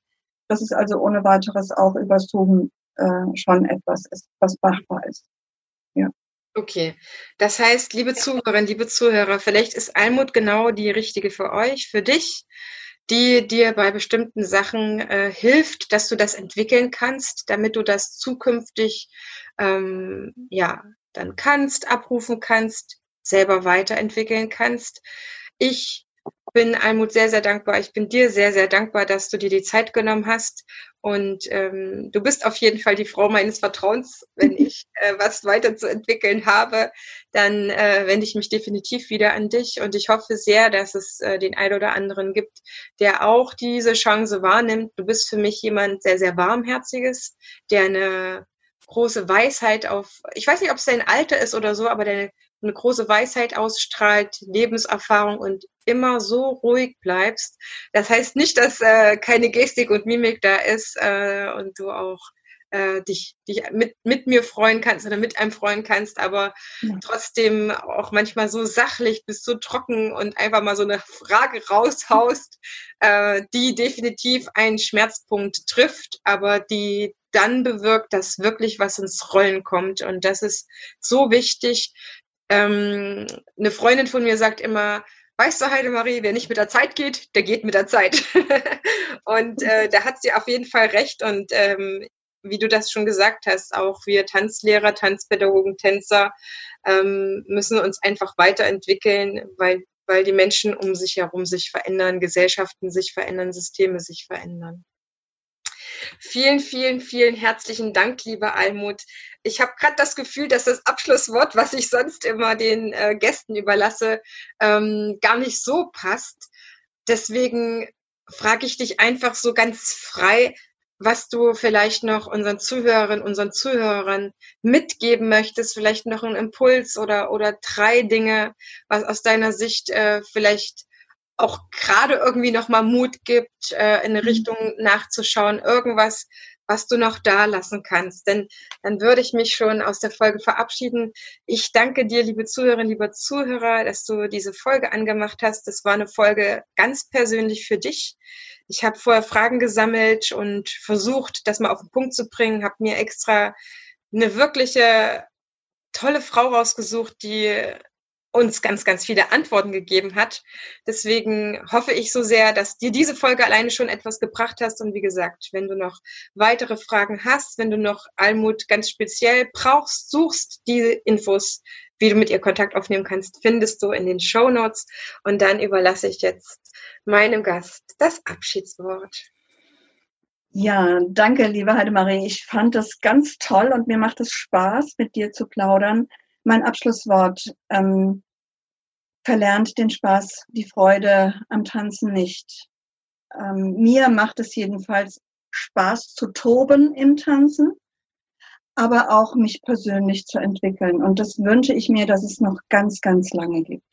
dass es also ohne weiteres auch über Zoom äh, schon etwas ist, was machbar ist. Ja. Okay, das heißt, liebe Zuhörerinnen, liebe Zuhörer, vielleicht ist Almut genau die richtige für euch, für dich die dir bei bestimmten Sachen äh, hilft, dass du das entwickeln kannst, damit du das zukünftig ähm, ja dann kannst, abrufen kannst, selber weiterentwickeln kannst. Ich bin Almut sehr, sehr dankbar. Ich bin dir sehr, sehr dankbar, dass du dir die Zeit genommen hast. Und ähm, du bist auf jeden Fall die Frau meines Vertrauens. Wenn ich äh, was weiterzuentwickeln habe, dann äh, wende ich mich definitiv wieder an dich. Und ich hoffe sehr, dass es äh, den einen oder anderen gibt, der auch diese Chance wahrnimmt. Du bist für mich jemand sehr, sehr warmherziges, der eine große Weisheit auf, ich weiß nicht, ob es dein Alter ist oder so, aber der eine große Weisheit ausstrahlt, Lebenserfahrung und immer so ruhig bleibst. Das heißt nicht, dass äh, keine Gestik und Mimik da ist äh, und du auch äh, dich, dich mit, mit mir freuen kannst oder mit einem freuen kannst, aber ja. trotzdem auch manchmal so sachlich bist, so trocken und einfach mal so eine Frage raushaust, äh, die definitiv einen Schmerzpunkt trifft, aber die dann bewirkt, dass wirklich was ins Rollen kommt. Und das ist so wichtig, ähm, eine Freundin von mir sagt immer, weißt du, Heidemarie, wer nicht mit der Zeit geht, der geht mit der Zeit. und äh, da hat sie auf jeden Fall recht. Und ähm, wie du das schon gesagt hast, auch wir Tanzlehrer, Tanzpädagogen, Tänzer ähm, müssen uns einfach weiterentwickeln, weil, weil die Menschen um sich herum sich verändern, Gesellschaften sich verändern, Systeme sich verändern. Vielen, vielen, vielen herzlichen Dank, liebe Almut. Ich habe gerade das Gefühl, dass das Abschlusswort, was ich sonst immer den äh, Gästen überlasse, ähm, gar nicht so passt. Deswegen frage ich dich einfach so ganz frei, was du vielleicht noch unseren Zuhörerinnen, unseren Zuhörern mitgeben möchtest, vielleicht noch einen Impuls oder, oder drei Dinge, was aus deiner Sicht äh, vielleicht auch gerade irgendwie noch mal Mut gibt, äh, in eine mhm. Richtung nachzuschauen, irgendwas, was du noch da lassen kannst. Denn dann würde ich mich schon aus der Folge verabschieden. Ich danke dir, liebe Zuhörerinnen, lieber Zuhörer, dass du diese Folge angemacht hast. Das war eine Folge ganz persönlich für dich. Ich habe vorher Fragen gesammelt und versucht, das mal auf den Punkt zu bringen, habe mir extra eine wirkliche tolle Frau rausgesucht, die uns ganz, ganz viele Antworten gegeben hat. Deswegen hoffe ich so sehr, dass dir diese Folge alleine schon etwas gebracht hast. Und wie gesagt, wenn du noch weitere Fragen hast, wenn du noch Almut ganz speziell brauchst, suchst diese Infos, wie du mit ihr Kontakt aufnehmen kannst, findest du in den Show Notes. Und dann überlasse ich jetzt meinem Gast das Abschiedswort. Ja, danke, liebe Heidemarie. Ich fand das ganz toll und mir macht es Spaß, mit dir zu plaudern mein Abschlusswort. Ähm, verlernt den Spaß, die Freude am Tanzen nicht. Ähm, mir macht es jedenfalls Spaß zu toben im Tanzen, aber auch mich persönlich zu entwickeln. Und das wünsche ich mir, dass es noch ganz, ganz lange gibt.